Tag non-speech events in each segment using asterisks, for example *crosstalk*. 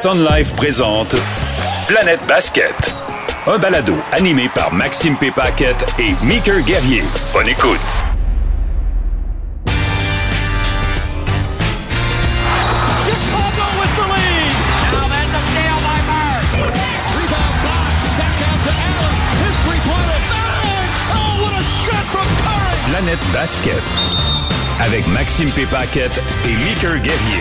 Sun Life présente Planète Basket. Un balado animé par Maxime P. Paquette et Meeker Guerrier. Bonne écoute. Oh. Planète Basket. Avec Maxime P. Paquette et Meeker Guerrier.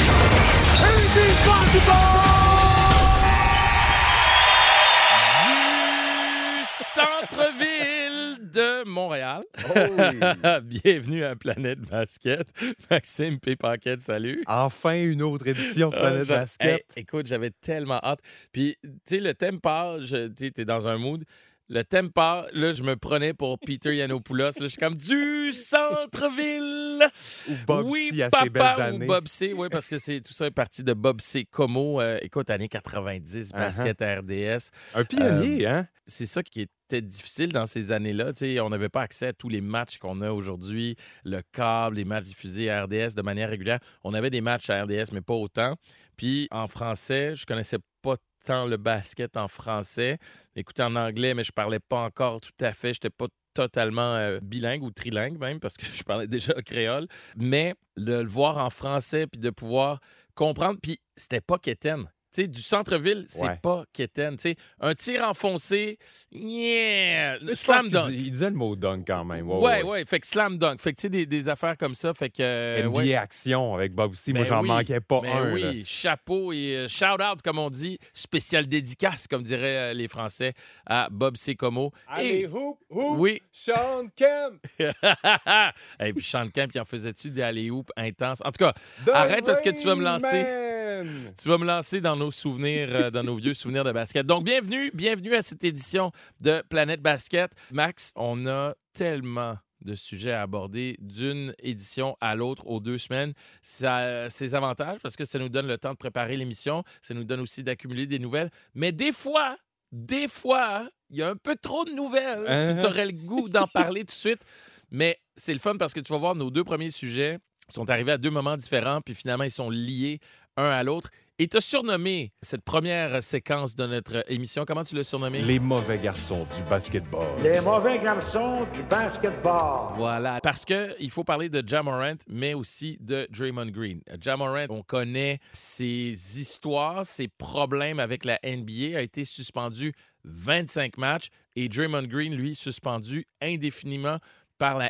Centre-ville de Montréal. *laughs* Bienvenue à Planète Basket. Maxime P. Paquette, salut. Enfin, une autre édition de Euh, Planète Basket. Hey, écoute, j'avais tellement hâte. Puis, tu sais, le thème part, tu t'es dans un mood. Le thème part, là, je me prenais pour Peter Yanopoulos. Là, je suis comme du centre-ville. Ou Bob oui, C à papa ses belles années. ou Bob C. Oui, parce que c'est tout ça est parti de Bob C. Como. Euh, écoute, années 90, Uh-huh. basket RDS. Un pionnier, hein? c'est ça qui était difficile dans ces années-là. On n'avait pas accès à tous les matchs qu'on a aujourd'hui, le câble, les matchs diffusés à RDS de manière régulière. On avait des matchs à RDS, mais pas autant. Puis en français, je connaissais pas tant le basket en français. Écoutez en anglais, mais je parlais pas encore tout à fait. J'étais pas totalement euh, bilingue ou trilingue même parce que *laughs* je parlais déjà créole. Mais le, voir en français puis de pouvoir comprendre, puis c'était pas Kéten. Du centre-ville, c'est Ouais. pas Kéten. Tu sais, un tir enfoncé, yeah, slam dunk. Il disait le mot dunk quand même. Ouais, ouais, fait que slam dunk. Fait que tu sais, des, des affaires comme ça, fait que. euh, NBA ouais. Action avec Bob C. Moi, Ben j'en oui, manquais pas ben un. oui, là. chapeau et euh, shout out, comme on dit, spécial dédicace, comme diraient euh, les Français, à Bob C. Como. Allez, Et- hoop, hoop, oui. Sean Kemp. *laughs* Et puis Sean Kemp, il en faisait-tu des alley-oop intenses? En tout cas, The Arrête parce que tu vas me lancer. Man. Tu vas me lancer dans nos souvenirs, euh, dans nos vieux souvenirs de basket. Donc, bienvenue, bienvenue à cette édition de Planète Basket. Max, on a tellement de sujets à aborder d'une édition à l'autre aux deux semaines. Ça a ses avantages parce que ça nous donne le temps de préparer l'émission, ça nous donne aussi d'accumuler des nouvelles. Mais des fois, des fois, il y a un peu trop de nouvelles. Uh-huh. Tu aurais le goût d'en parler tout de suite. Mais c'est le fun parce que tu vas voir, nos deux premiers sujets sont arrivés à deux moments différents, puis finalement, ils sont liés un à l'autre. Et tu as surnommé cette première séquence de notre émission. Comment tu l'as surnommé? Les mauvais garçons du basketball. Les mauvais garçons du basketball. Voilà. Parce qu'il faut parler de Jamorant, mais aussi de Draymond Green. Jamorant, on connaît ses histoires, ses problèmes avec la NBA, a été suspendu 25 matchs et Draymond Green, lui, suspendu indéfiniment par.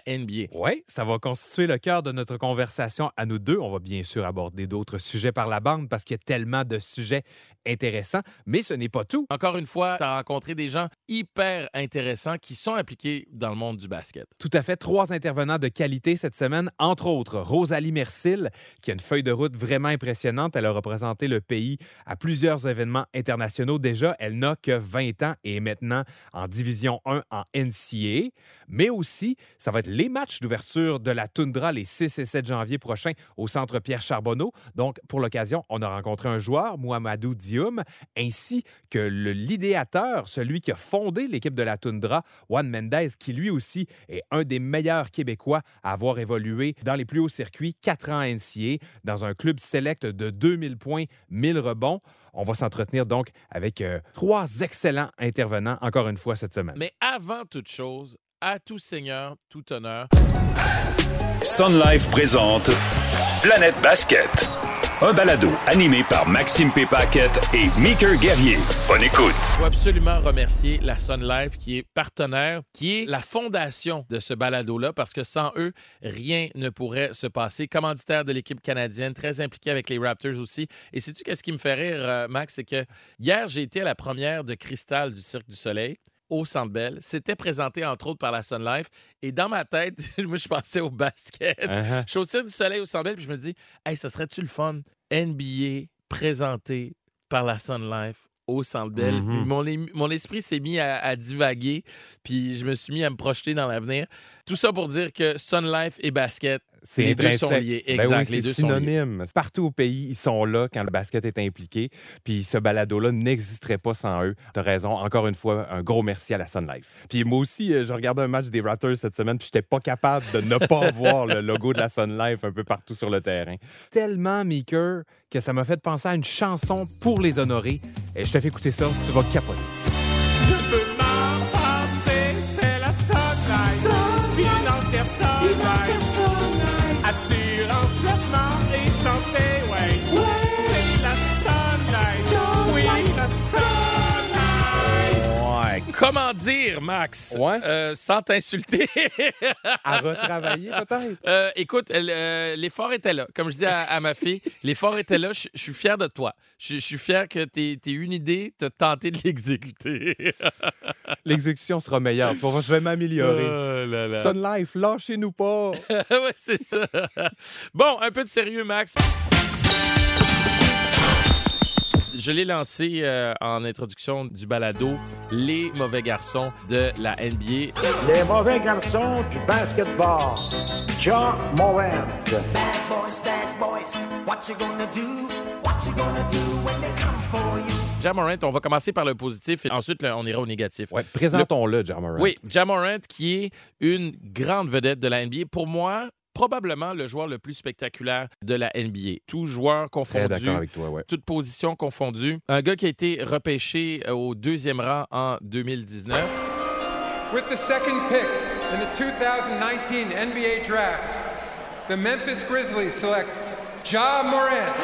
Oui, ça va constituer le cœur de notre conversation à nous deux. On va bien sûr aborder d'autres sujets par la bande parce qu'il y a tellement de sujets intéressants, mais ce n'est pas tout. Encore une fois, tu as rencontré des gens hyper intéressants qui sont impliqués dans le monde du basket. Tout à fait, trois intervenants de qualité cette semaine, entre autres Rosalie Mercil, qui a une feuille de route vraiment impressionnante. Elle a représenté le pays à plusieurs événements internationaux déjà. Elle n'a que 20 ans et est maintenant en Division 1 en NCAA. Mais aussi, ça va être les matchs d'ouverture de la Toundra les 6 et 7 janvier prochains au Centre Pierre Charbonneau. Donc, pour l'occasion, on a rencontré un joueur, Mohamedou Ainsi que le- l'idéateur, celui qui a fondé l'équipe de la Toundra, Juan Mendez, qui lui aussi est un des meilleurs Québécois à avoir évolué dans les plus hauts circuits, 4 ans à NCA, dans un club select de 2000 points, 1000 rebonds. On va s'entretenir donc avec euh, trois excellents intervenants, encore une fois, cette semaine. Mais avant toute chose, à tout seigneur, tout honneur, Sun Life présente Planète Basket. Un balado animé par Maxime P. Et Meeker Guerrier. Bonne écoute. Il faut absolument remercier la Sun Life qui est partenaire, qui est la fondation de ce balado-là, parce que sans eux, rien ne pourrait se passer. Commanditaire de l'équipe canadienne, très impliqué avec les Raptors aussi. Et sais-tu qu'est-ce qui me fait rire, euh, Max? C'est que hier, j'ai été à la première de Cristal du Cirque du Soleil au Centre Bell. C'était présenté, entre autres, par la Sun Life. Et dans ma tête, *laughs* moi, je pensais au basket. Je suis au Cirque du Soleil au Centre Bell, puis je me dis, hey, ça serait-tu le fun? NBA présenté par la Sun Life au Centre Bell. Mhm. Mon, é- mon esprit s'est mis à, à divaguer, puis je me suis mis à me projeter dans l'avenir. Tout ça pour dire que Sun Life et basket, C'est Les deux sont liés, Ben exact, oui, les c'est deux sont liés. synonyme. Partout au pays, ils sont là quand le basket est impliqué. Puis ce balado-là n'existerait pas sans eux. T'as raison. Encore une fois, un gros merci à la Sun Life. Puis moi aussi, euh, je regardais un match des Raptors cette semaine, puis j'étais pas capable de ne pas *laughs* voir le logo de la Sun Life un peu partout sur le terrain. Tellement Meeker que ça m'a fait penser à une chanson pour les honorer. Et je te fais écouter ça, tu vas capoter. Dire, Max? Ouais. Euh, sans t'insulter. À retravailler peut-être. *laughs* Euh, écoute, elle, euh, l'effort était là. Comme je dis à, à ma fille, *laughs* l'effort était là. Je suis fier de toi. Je suis fier que tu aies une idée, tu as tenté de l'exécuter. *laughs* L'exécution sera meilleure. Je vais m'améliorer. Oh. Sun Life, lâchez-nous pas. ouais, c'est ça. Bon, un peu de sérieux, Max. Je l'ai lancé euh, en introduction du balado Les mauvais garçons de la NBA. Les mauvais garçons du basketball. John Morant. Bad boys, bad boys, what you gonna do? What you gonna do when they come for you? Jamorant, on va commencer par le positif et ensuite là, on ira au négatif. Ouais, présentons-le, Jamorant. Oui, Jamorant qui est une grande vedette de la NBA. Pour moi, probablement le joueur le plus spectaculaire de la NBA. Tout joueur confondu. d'accord avec toi, ouais. Toutes positions confondues. Un gars qui a été repêché euh, au deuxième rang en 2019. With the second pick in the 2019 NBA Draft, the Memphis Grizzlies select Ja Morant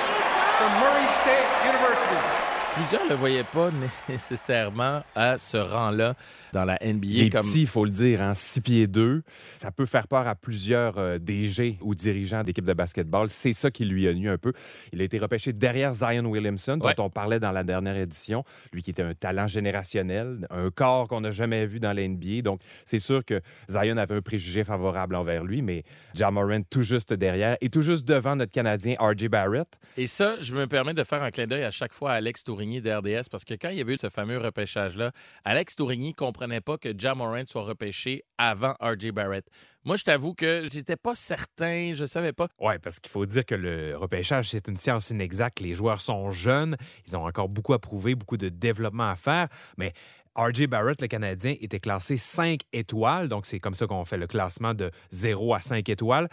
from Murray State University. Plusieurs ne le voyaient pas *laughs* nécessairement à ce rang-là dans la NBA. Les comme... petits, il faut le dire, en 6 pieds 2, ça peut faire peur à plusieurs euh, DG ou dirigeants d'équipes de basketball. C'est ça qui lui a nu un peu. Il a été repêché derrière Zion Williamson, dont Ouais. on parlait dans la dernière édition. Lui qui était un talent générationnel, un corps qu'on n'a jamais vu dans la NBA. Donc, c'est sûr que Zion avait un préjugé favorable envers lui, mais Jamorant tout juste derrière et tout juste devant notre Canadien R.J. Barrett. Et ça, je me permets de faire un clin d'œil à chaque fois à Alex Tourigny de RDS parce que quand il y avait eu ce fameux repêchage-là, Alex Tourigny comprenait pas que Jamorant soit repêché avant R.J. Barrett. Moi, je t'avoue que j'étais pas certain, je savais pas. Oui, parce qu'il faut dire que le repêchage, c'est une science inexacte. Les joueurs sont jeunes, ils ont encore beaucoup à prouver, beaucoup de développement à faire, mais R.J. Barrett, le Canadien, était classé 5 étoiles, donc c'est comme ça qu'on fait le classement de 0 à 5 étoiles.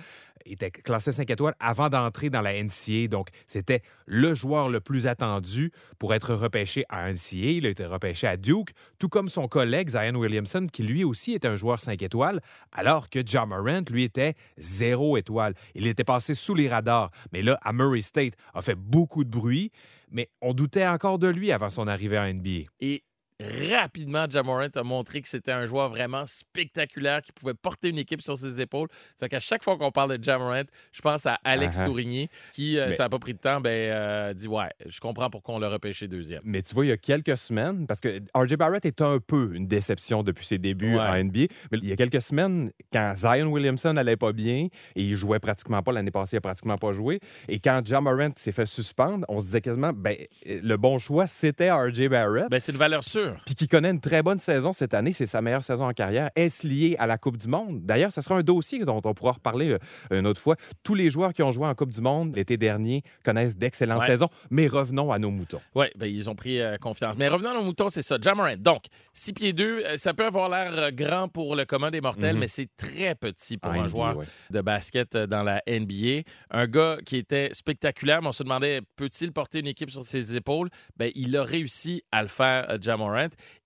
Il était classé 5 étoiles avant d'entrer dans la NCA, donc c'était le joueur le plus attendu pour être repêché à NCA. Il a été repêché à Duke, tout comme son collègue Zion Williamson, qui lui aussi était un joueur 5 étoiles, alors que John Morant, lui, était 0 étoile. Il était passé sous les radars, mais là, à Murray State, a fait beaucoup de bruit, mais on doutait encore de lui avant son arrivée en NBA. Et rapidement, Jamorant a montré que c'était un joueur vraiment spectaculaire qui pouvait porter une équipe sur ses épaules. Fait qu'à chaque fois qu'on parle de Jamorant, je pense à Alex Uh-huh. Tourigny qui, euh, Mais- ça n'a pas pris de temps, ben, euh, dit Ouais, je comprends pourquoi on l'a repêché deuxième. Mais tu vois, il y a quelques semaines, parce que RJ Barrett est un peu une déception depuis ses débuts Ouais. en NBA, mais il y a quelques semaines, quand Zion Williamson n'allait pas bien et il jouait pratiquement pas, l'année passée, il a pratiquement pas joué, et quand John Morant s'est fait suspendre, on se disait quasiment, ben, le bon choix, c'était RJ Barrett. Ben, c'est une valeur sûre. Puis qui connaît une très bonne saison cette année, c'est sa meilleure saison en carrière. Est-ce lié à la Coupe du Monde? D'ailleurs, ce sera un dossier dont on pourra reparler euh, une autre fois. Tous les joueurs qui ont joué en Coupe du Monde l'été dernier connaissent d'excellentes Ouais. saisons, mais revenons à nos moutons. Oui, ben, ils ont pris euh, confiance. Mais revenons à nos moutons, c'est ça. Jamorant. Donc, 6 pieds 2, ça peut avoir l'air euh, grand pour le commun des mortels, Mhm. mais c'est très petit pour En un NBA, joueur ouais. de basket euh, dans la NBA. Un gars qui était spectaculaire, mais on se demandait peut-il porter une équipe sur ses épaules? Ben, il a réussi à le faire, euh,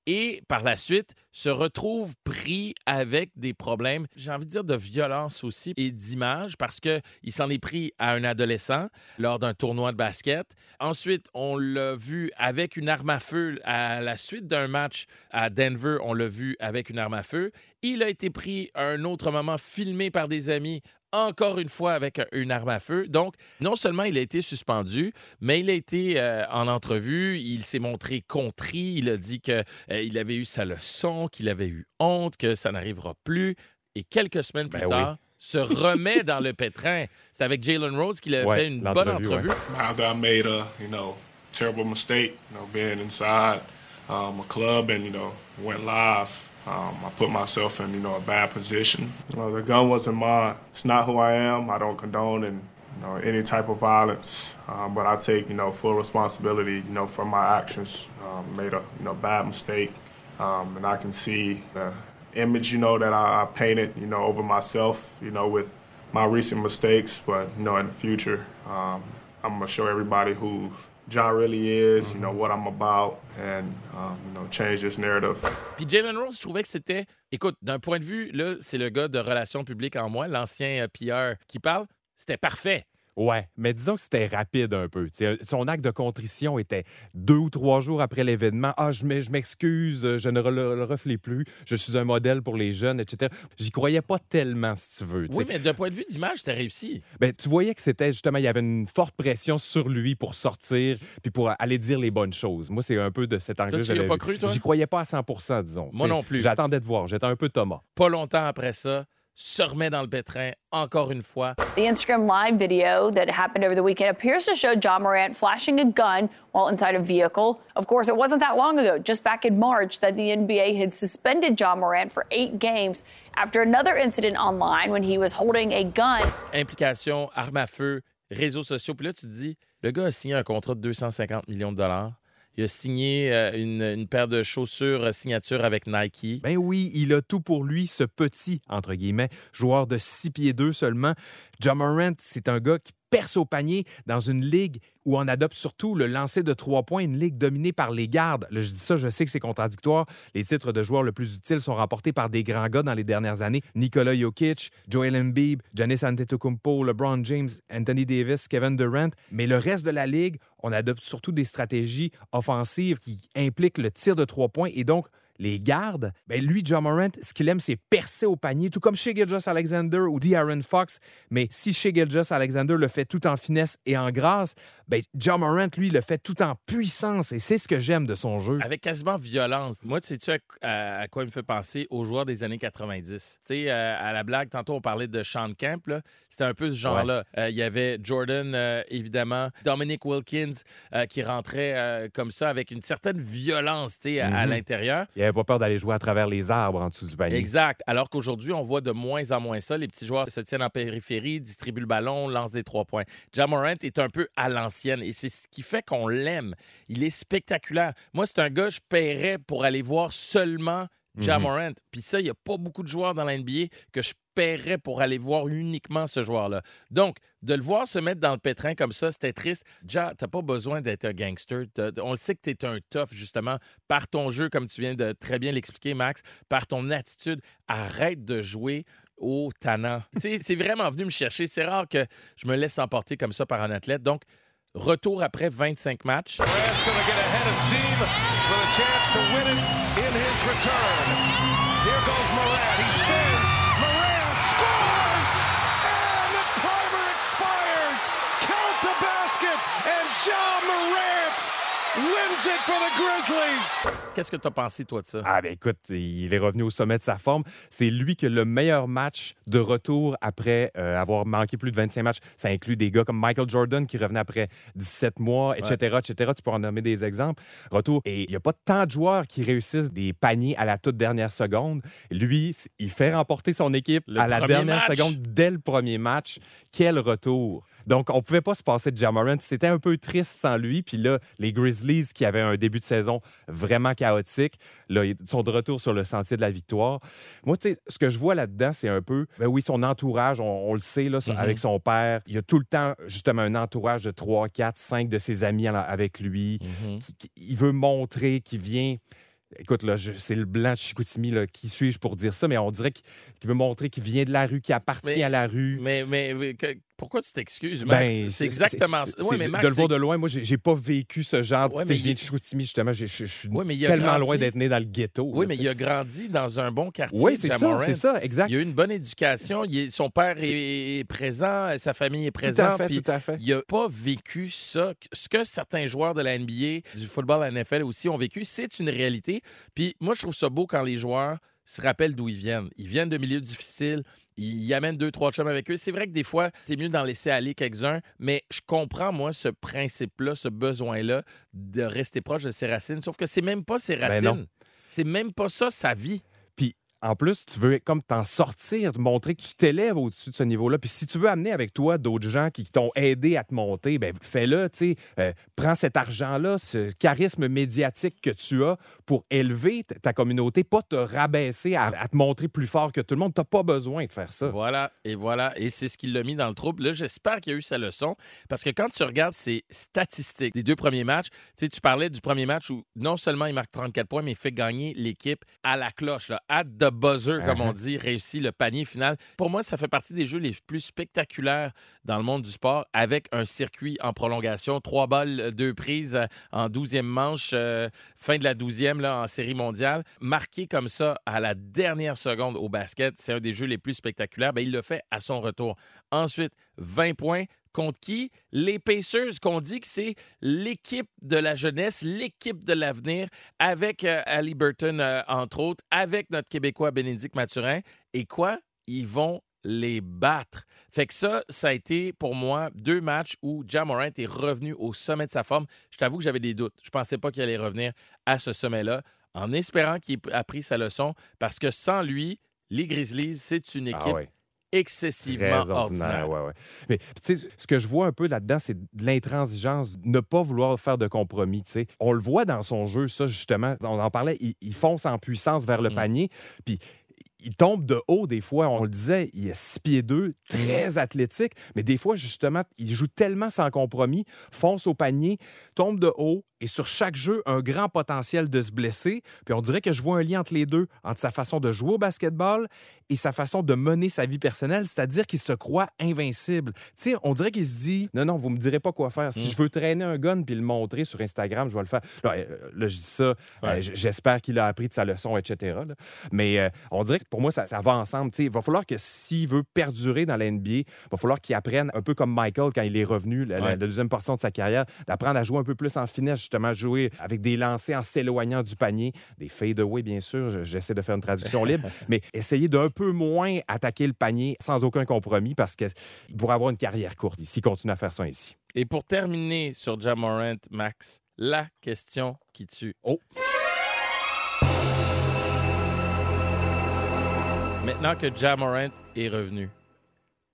Et par la suite, se retrouve pris avec des problèmes, j'ai envie de dire de violence aussi et d'image, parce qu'il s'en est pris à un adolescent lors d'un tournoi de basket. Ensuite, on l'a vu avec une arme à feu à la suite d'un match à Denver. On l'a vu avec une arme à feu. Il a été pris à un autre moment, filmé par des amis, encore une fois avec une arme à feu. Donc, non seulement il a été suspendu, mais il a été euh, en entrevue. Il s'est montré contrit. Il a dit qu'il avait eu sa leçon, qu'il avait eu honte, que ça n'arrivera plus. Et quelques semaines plus Ben oui. tard, se remet dans le pétrin. C'est avec Jalen Rose qu'il a Ouais, fait une bonne entrevue. after I made a you know terrible mistake, you know, being inside um, a club and you know went live Um, I put myself in, you know, a bad position. You know, the gun wasn't mine. It's not who I am. I don't condone in, you know, any type of violence. Um, but I take, you know, full responsibility, you know, for my actions. Um, made a, you know, bad mistake. Um, and I can see the image, you know, that I, I painted, you know, over myself, you know, with my recent mistakes. But, you know, in the future, um, I'm going to show everybody who John really is, you know, what I'm about, and, um, you know, change this narrative. Puis Jalen Rose, je trouvais que c'était. Écoute, d'un point de vue, là, c'est le gars de relations publiques en moi, l'ancien euh, qui parle. C'était parfait. Ouais, mais disons que c'était rapide un peu. T'sais, son acte de contrition était deux ou trois jours après l'événement. Ah, je m'e- je m'excuse, je ne le, le plus. Je suis un modèle pour les jeunes, etc. J'y croyais pas tellement, si tu veux. t'sais. Oui, mais d'un point de vue d'image, c'était réussi. Ben, tu voyais que c'était justement, il y avait une forte pression sur lui pour sortir puis pour aller dire les bonnes choses. Moi, c'est un peu de cet angle-là. tu que y as j'avais pas vu. cru, toi? J'y croyais pas à 100 disons. Moi T'sais, non plus. J'attendais de voir. J'étais un peu Thomas. Pas longtemps après ça, se remet dans le pétrin, encore une fois. The Instagram live video that happened over the weekend appears to show John Morant flashing a gun while inside a vehicle. Of course, it wasn't that long ago, just back in March, that the NBA had suspended John Morant for eight games after another incident online when he was holding a gun. Implication, arme à feu, réseaux sociaux. Puis là, tu te dis, le gars a signé un contrat de 250 millions de dollars. Il a signé euh, une, une paire de chaussures euh, signature avec Nike. Ben oui, il a tout pour lui, ce petit, entre guillemets, joueur de 6 pieds 2 seulement. John Morant, c'est un gars qui perce au panier dans une ligue où on adopte surtout le lancer de trois points, une ligue dominée par les gardes. Je dis ça, je sais que c'est contradictoire. Les titres de joueurs le plus utiles sont remportés par des grands gars dans les dernières années. Nikola Jokic, Joel Embiid, Giannis Antetokounmpo, LeBron James, Anthony Davis, Kevin Durant. Mais le reste de la ligue, on adopte surtout des stratégies offensives qui impliquent le tir de trois points et donc les gardes, ben lui, John Morant, ce qu'il aime, c'est percer au panier, tout comme chez Gilgeous Alexander ou De'Aaron Fox. Mais si chez Gilgeous Alexander le fait tout en finesse et en grâce, ben John Morant, lui, le fait tout en puissance. Et c'est ce que j'aime de son jeu. Avec quasiment violence. Moi, tu sais-tu à, à- à quoi il me fait penser aux joueurs des années 90? Tu sais, euh, à la blague, tantôt, on parlait de Sean Kemp. là. C'était un peu ce genre-là. Euh, Il y avait Jordan, euh, évidemment, Dominic Wilkins, qui rentrait comme ça avec une certaine violence tu sais, à, à Mhm. l'intérieur. Pas peur d'aller jouer à travers les arbres en dessous du panier. Exact. Alors qu'aujourd'hui, on voit de moins en moins ça. Les petits joueurs se tiennent en périphérie, distribuent le ballon, lancent des trois points. Ja Morant est un peu à l'ancienne et c'est ce qui fait qu'on l'aime. Il est spectaculaire. Moi, c'est un gars, je paierais pour aller voir seulement Mhm. Morant. Puis ça, il n'y a pas beaucoup de joueurs dans la NBA que je paierais pour aller voir uniquement ce joueur-là. Donc, de le voir se mettre dans le pétrin comme ça, c'était triste. Ja, t'as pas besoin d'être un gangster. On le sait que tu es un tough, justement, par ton jeu, comme tu viens de très bien l'expliquer, Max, par ton attitude. Arrête de jouer au *laughs* sais, c'est vraiment venu me chercher. C'est rare que je me laisse emporter comme ça par un athlète. Donc, retour après 25 matchs. Wins it for the Grizzlies. Qu'est-ce que tu as pensé, toi, de ça? Ah ben écoute, il est revenu au sommet de sa forme. C'est lui qui a le meilleur match de retour après euh, avoir manqué plus de 25 matchs. Ça inclut des gars comme Michael Jordan qui revenait après 17 mois, etc., etc. Tu peux en nommer des exemples. Retour. Et il n'y a pas tant de joueurs qui réussissent des paniers à la toute dernière seconde. Lui, il fait remporter son équipe Le à la dernière match. seconde dès le premier match. Quel retour! Donc, on ne pouvait pas se passer de Jamarant. C'était un peu triste sans lui. Puis là, les Grizzlies, qui avaient un début de saison vraiment chaotique, là, ils sont de retour sur le sentier de la victoire. Moi, tu sais, ce que je vois là-dedans, c'est un peu, ben oui, son entourage, on, on le sait, là, Mhm. avec son père. Il y a tout le temps, justement, un entourage de 3, 4, 5 de ses amis avec lui. Mhm. Qui- qui- il veut montrer qu'il vient. Écoute, là, c'est le blanc de Chicoutimi, là, qui suis-je pour dire ça, mais on dirait qu'il qu'il veut montrer qu'il vient de la rue, qu'il appartient Mais- à la rue. Mais, mais, mais que- pourquoi tu t'excuses, Max? Ben, c'est exactement ça. mais de- Max, de le voir de loin, moi, j'ai pas vécu ce genre. Ouais, mais je viens de Chicoutimi, justement. Je, suis tellement grandi- loin d'être né dans le ghetto. Oui, là, mais il a grandi dans un bon quartier. Oui, c'est ça, c'est ça, exact. Il a eu une bonne éducation. il est- son père est, est présent, sa famille est présente. fait, tout à fait. Il n'a pas vécu ça. Ce que certains joueurs de la NBA, du football à la NFL aussi ont vécu, c'est une réalité. Puis moi, je trouve ça beau quand les joueurs se rappellent d'où ils viennent. Ils viennent de milieux difficiles. Ils amènent deux, trois chums avec eux. C'est vrai que des fois, c'est mieux d'en laisser aller quelques-uns, mais je comprends, moi, ce principe-là, ce besoin-là de rester proche de ses racines. Sauf que c'est même pas ses Ben racines. c'est même pas ça sa vie. En plus, tu veux comme t'en sortir, montrer que tu t'élèves au-dessus de ce niveau-là. Puis si tu veux amener avec toi d'autres gens qui t'ont aidé à te monter, ben fais-le. Euh, prends cet argent-là, ce charisme médiatique que tu as pour élever ta communauté, pas te rabaisser à, te montrer plus fort que tout le monde. T'as pas besoin de faire ça. Voilà, et voilà. Et c'est ce qui l'a mis dans le trouble. Là, j'espère qu'il a eu sa leçon. Parce que quand tu regardes ses statistiques des deux premiers matchs, tu tu parlais du premier match où non seulement il marque 34 points, mais il fait gagner l'équipe à la cloche, là, at the buzzer, comme on Uh-huh. dit, réussit le panier final. Pour moi, ça fait partie des jeux les plus spectaculaires dans le monde du sport, avec un circuit en prolongation, trois balles, deux prises euh, en 12e manche, euh, fin de la 12e là, en série mondiale. Marqué comme ça à la dernière seconde au basket, c'est un des jeux les plus spectaculaires. Ben, il le fait à son retour. Ensuite, 20 points. Contre qui? Les Pacers, qu'on dit que c'est l'équipe de la jeunesse, l'équipe de l'avenir, avec euh, Ali Burton, euh, entre autres, avec notre Québécois Bénédicte Mathurin. Et quoi? Ils vont les battre. Fait que ça, ça a été pour moi deux matchs où Jam Morant est revenu au sommet de sa forme. Je t'avoue que j'avais des doutes. Je pensais pas qu'il allait revenir à ce sommet-là, en espérant qu'il ait appris sa leçon, parce que sans lui, les Grizzlies, c'est une équipe Ah ouais. Excessivement Très ordinaire. ordinaire, ouais, ouais. Mais tu sais, ce que je vois un peu là-dedans, c'est de l'intransigeance, ne pas vouloir faire de compromis. tu sais. On le voit dans son jeu, ça, justement. On en parlait, il, il fonce en puissance vers le Mm. panier, puis il tombe de haut des fois. On le disait, il est 6 pieds 2, très athlétique, mais des fois, justement, il joue tellement sans compromis, fonce au panier, tombe de haut, et sur chaque jeu, un grand potentiel de se blesser. Puis on dirait que je vois un lien entre les deux, entre sa façon de jouer au basketball et sa façon de mener sa vie personnelle, c'est-à-dire qu'il se croit invincible. Tu sais, on dirait qu'il se dit non, non, vous me direz pas quoi faire. Si Mm. je veux traîner un gun puis le montrer sur Instagram, je vais le faire. Là, euh, là, je dis ça, Ouais. euh, j'espère qu'il a appris de sa leçon, etc. là. Mais euh, on dirait que pour moi, ça, ça va ensemble. Tu sais, il va falloir que s'il veut perdurer dans la NBA, il va falloir qu'il apprenne, un peu comme Michael quand il est revenu, la, la- Ouais. la deuxième portion de sa carrière, d'apprendre à jouer un peu plus en finesse, justement, jouer avec des lancers en s'éloignant du panier, des fade-away, bien sûr. Je- J'essaie de faire une traduction *laughs* libre, mais essayer d'un peu moins attaquer le panier sans aucun compromis parce qu'il pourrait avoir une carrière courte s'il continue à faire ça ici. Et pour terminer sur Jamorant, Max, la question qui tue. Oh. Maintenant que Jamorant est revenu,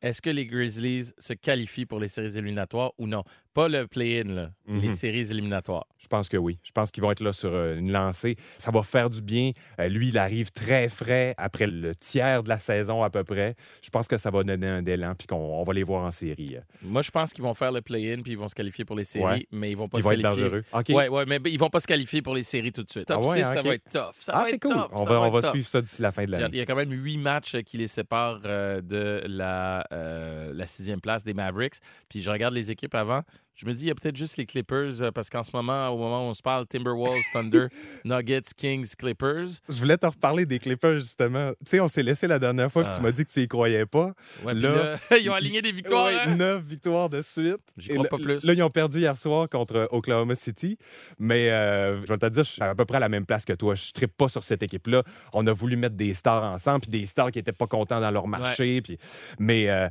est-ce que les Grizzlies se qualifient pour les séries éliminatoires ou non? Pas le play-in, là, les Mhm. séries éliminatoires. Je pense que oui. Je pense qu'ils vont être là sur euh, une lancée. Ça va faire du bien. Euh, lui, il arrive très frais après le tiers de la saison à peu près. Je pense que ça va donner un élan puis qu'on on va les voir en série. euh. Moi, je pense qu'ils vont faire le play-in puis ils vont se qualifier pour les séries, Ouais. mais ils vont pas Ils se vont être qualifier. dangereux. OK. Ouais, ouais, mais ils vont pas se qualifier pour les séries tout de suite. Top Ah ouais, 6, hein, ça va être tough. Ça Ah, va c'est être cool. tough, On ça va, on être va suivre ça d'ici la fin de l'année. il y a quand même huit matchs qui les séparent de la, euh, la sixième place des Mavericks. Puis je regarde les équipes avant. Je me dis, il y a peut-être juste les Clippers, euh, parce qu'en ce moment, au moment où on se parle, Timberwolves, Thunder, *laughs* Nuggets, Kings, Clippers. Je voulais te reparler des Clippers, justement. Tu sais, on s'est laissé la dernière fois que Ah. tu m'as dit que tu y croyais pas. Ouais, Là, là, *laughs* ils ont aligné des victoires. Ouais, hein? neuf victoires de suite. J'y crois là- pas plus. Là, ils ont perdu hier soir contre Oklahoma City. Mais euh, je vais te dire, je suis à peu près à la même place que toi. Je ne pas sur cette équipe-là. On a voulu mettre des stars ensemble, puis des stars qui n'étaient pas contents dans leur marché. Puis... Mais euh,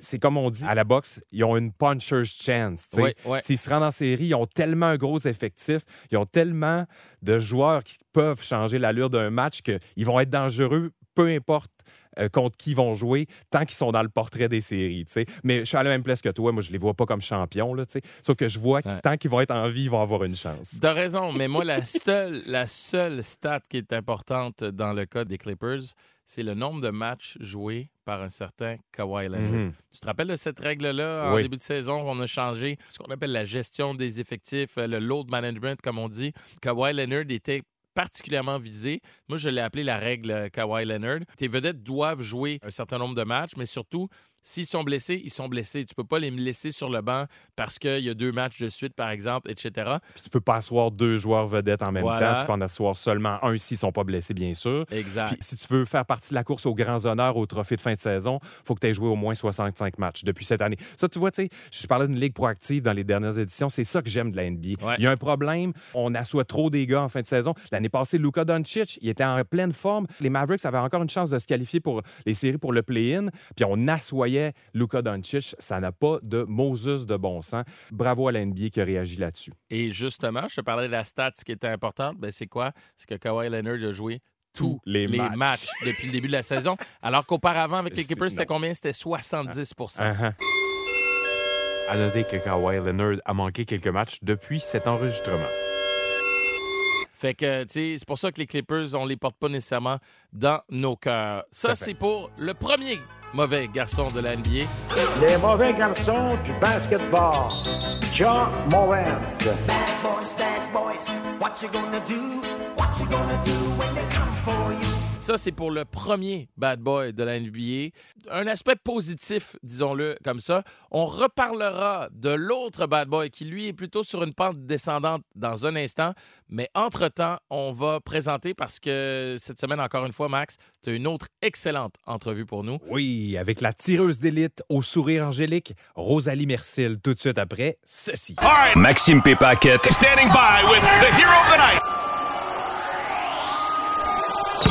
c'est comme on dit, à la boxe, ils ont une puncher's chance. tu. S'ils se rendent en série, ils ont tellement un gros effectif, ils ont tellement de joueurs qui peuvent changer l'allure d'un match qu'ils vont être dangereux, peu importe euh, contre qui ils vont jouer, tant qu'ils sont dans le portrait des séries. tu. Mais je suis à la même place que toi, moi je les vois pas comme champions, là, tu sauf que je vois que Ouais. tant qu'ils vont être en vie, ils vont avoir une chance. T'as raison, mais moi, la seule, la seule stat qui est importante dans le cas des Clippers, c'est le nombre de matchs joués par un certain Kawhi Leonard. Mhm. Tu te rappelles de cette règle-là? En Oui. début de saison? On a changé ce qu'on appelle la gestion des effectifs, euh, le load management, comme on dit. Kawhi Leonard était particulièrement visé. Moi, je l'ai appelé la règle euh, Kawhi Leonard. Tes vedettes doivent jouer un certain nombre de matchs, mais surtout, s'ils sont blessés, ils sont blessés. Tu peux pas les laisser sur le banc parce qu'il y a deux matchs de suite, par exemple, etc. Puis tu peux pas asseoir deux joueurs vedettes en même Voilà. temps. Tu peux en asseoir seulement un s'ils sont pas blessés, bien sûr. Exact. Puis si tu veux faire partie de la course aux grands honneurs au trophée de fin de saison, il faut que tu aies joué au moins 65 matchs depuis cette année. Ça, tu vois, tu sais, je parlais d'une ligue proactive dans les dernières éditions. C'est ça que j'aime de la NBA. Ouais. Il y a un problème. On assoit trop des gars en fin de saison. L'année passée, Luka Doncic, il était en pleine forme. Les Mavericks avaient encore une chance de se qualifier pour les séries pour le play-in. Puis on assoyait Luka Doncic. Ça n'a pas de Moses de bon sens. Bravo à la NBA qui a réagi là-dessus. Et justement, je te parlais de la stat qui était importante. Ben, c'est quoi? C'est que Kawhi Leonard a joué tous les, matchs. depuis le début de la saison. *laughs* Alors qu'auparavant, avec les Clippers, c'était combien? C'était 70 Uh-huh. À noter que Kawhi Leonard a manqué quelques matchs depuis cet enregistrement. Fait que, tu c'est pour ça que les Clippers, on les porte pas nécessairement dans nos cœurs. Ça, c'est pour le premier mauvais garçon de la NBA. Les mauvais garçons du basketball. John Morant. Bad boys, bad boys, what you gonna do? What you gonna do when they come? Ça, c'est pour le premier bad boy de la NBA. Un aspect positif, disons-le comme ça. On reparlera de l'autre bad boy qui, lui, est plutôt sur une pente descendante dans un instant. Mais entre-temps, on va présenter, parce que cette semaine, encore une fois, Max, tu as une autre excellente entrevue pour nous. Oui, avec la tireuse d'élite au sourire angélique, Rosalie Mercil, tout de suite après ceci. Maxime P. Paquette. Standing by with the hero of the night.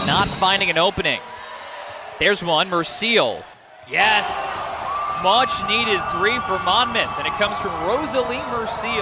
Not finding an opening. There's one. Yes! Much needed three for Monmouth, and it comes from Rosalie.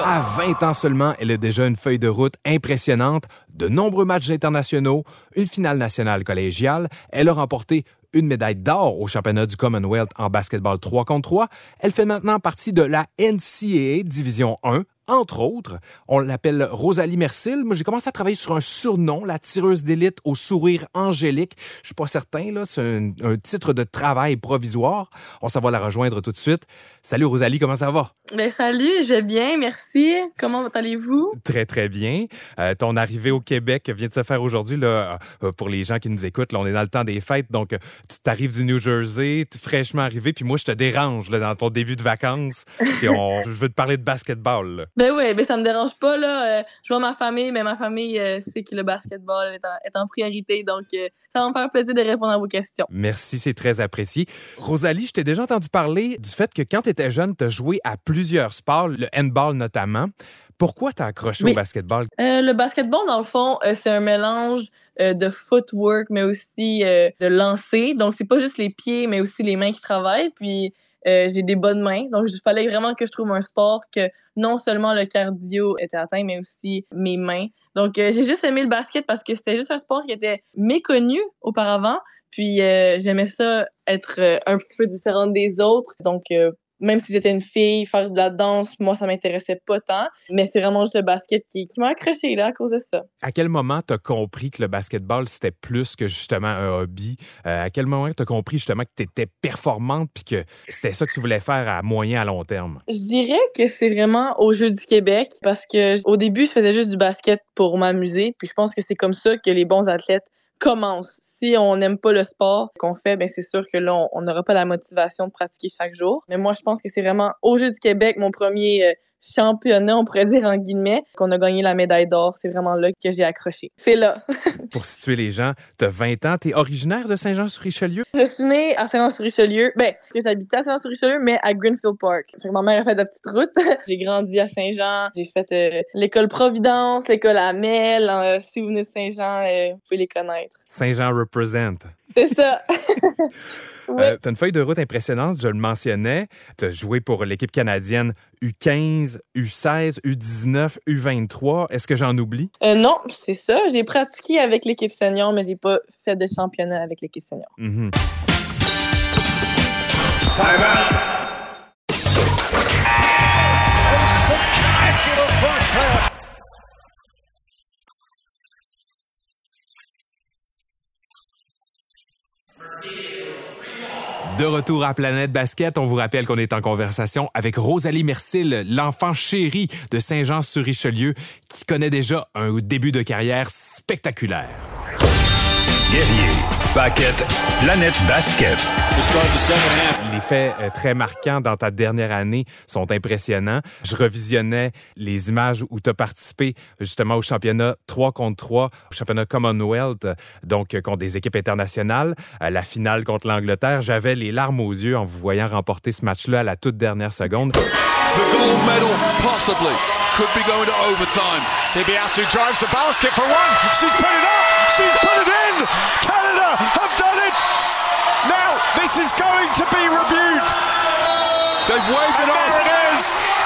À 20 ans seulement, elle a déjà une feuille de route impressionnante, de nombreux matchs internationaux, une finale nationale collégiale. Elle a remporté une médaille d'or au championnat du Commonwealth en basketball 3 contre 3. Elle fait maintenant partie de la NCAA Division 1. Entre autres, on l'appelle Rosalie Mercil. Moi, j'ai commencé à travailler sur un surnom, la tireuse d'élite au sourire angélique. Je suis pas certain, là. C'est un, un titre de travail provisoire. On s'en va la rejoindre tout de suite. Salut Rosalie, comment ça va? Ben salut, je vais bien, merci. Comment allez-vous? Très, très bien. Euh, ton arrivée au Québec vient de se faire aujourd'hui. Là, euh, pour les gens qui nous écoutent, là, on est dans le temps des fêtes. Donc, tu t'arrives du New Jersey, tu es fraîchement arrivé. Puis moi, je te dérange là, dans ton début de vacances. On- je veux te parler de basketball. là. Ben oui, ben ça me dérange pas là. Euh, je vois ma famille, mais ma famille euh, sait que le basketball est en, est en priorité, donc euh, ça va me faire plaisir de répondre à vos questions. Merci, c'est très apprécié. Rosalie, je t'ai déjà entendu parler du fait que quand tu étais jeune, tu as joué à plusieurs sports, le handball notamment. Pourquoi t'as accroché Oui. au basketball? Le basketball, dans le fond, c'est un mélange de footwork, mais aussi de lancer. Donc, c'est pas juste les pieds, mais aussi les mains qui travaillent. Puis, j'ai des bonnes mains. Donc, il fallait vraiment que je trouve un sport que non seulement le cardio était atteint, mais aussi mes mains. Donc, euh, j'ai juste aimé le basket parce que c'était juste un sport qui était méconnu auparavant. Puis, euh, j'aimais ça être euh, un petit peu différente des autres. Donc, même si j'étais une fille, faire de la danse, moi, ça m'intéressait pas tant. Mais c'est vraiment juste le basket qui, qui m'a accroché là à cause de ça. À quel moment tu as compris que le basketball, c'était plus que justement un hobby? Euh, à quel moment tu as compris justement que tu étais performante puis que c'était ça que tu voulais faire à moyen, à long terme? Je dirais que c'est vraiment aux Jeux du Québec parce que au début, je faisais juste du basket pour m'amuser. Puis je pense que c'est comme ça que les bons athlètes commencent. Si on n'aime pas le sport qu'on fait, ben c'est sûr que là, on- n'aura pas la motivation de pratiquer chaque jour. Mais moi, je pense que c'est vraiment aux Jeux du Québec, mon premier euh, championnat, on pourrait dire en guillemets, qu'on a gagné la médaille d'or. C'est vraiment là que j'ai accroché. C'est là. *laughs* Pour situer les gens, tu as 20 ans, tu es originaire de Saint-Jean-sur-Richelieu? Je suis née à Saint-Jean-sur-Richelieu. Ben, j'habitais à Saint-Jean-sur-Richelieu, mais à Greenfield Park. Fait que ma mère a fait de la petite route. *laughs* j'ai grandi à Saint-Jean. J'ai fait euh, l'école Providence, l'école Amel. Euh, si vous venez de Saint-Jean, euh, vous pouvez les connaître. Saint-Jean represent. C'est ça. *laughs* Euh, tu as une feuille de route impressionnante, je le mentionnais. Tu as joué pour l'équipe canadienne U15, U16, U19, U23. Est-ce que j'en oublie? Euh, non, c'est ça. J'ai pratiqué avec l'équipe senior, mais j'ai pas fait de championnat avec l'équipe senior. Mhm. Spectacular De retour à Planète Basket, on vous rappelle qu'on est en conversation avec Rosalie Mercil, l'enfant chéri de Saint-Jean-sur-Richelieu, qui connaît déjà un début de carrière spectaculaire. Guerrier, Paquette, Planète Basket. Les faits euh, très marquants dans ta dernière année sont impressionnants. Je revisionnais les images où tu as participé justement au championnat 3 contre 3, au championnat Commonwealth, donc euh, contre des équipes internationales. À la finale contre l'Angleterre, j'avais les larmes aux yeux en vous voyant remporter ce match-là à la toute dernière seconde. The gold medal, possibly, could be going to overtime. DiBiase drives the basket for one. She's put it up. She's put it in. Canada have done it. Now this is going to be reviewed. They've waved it.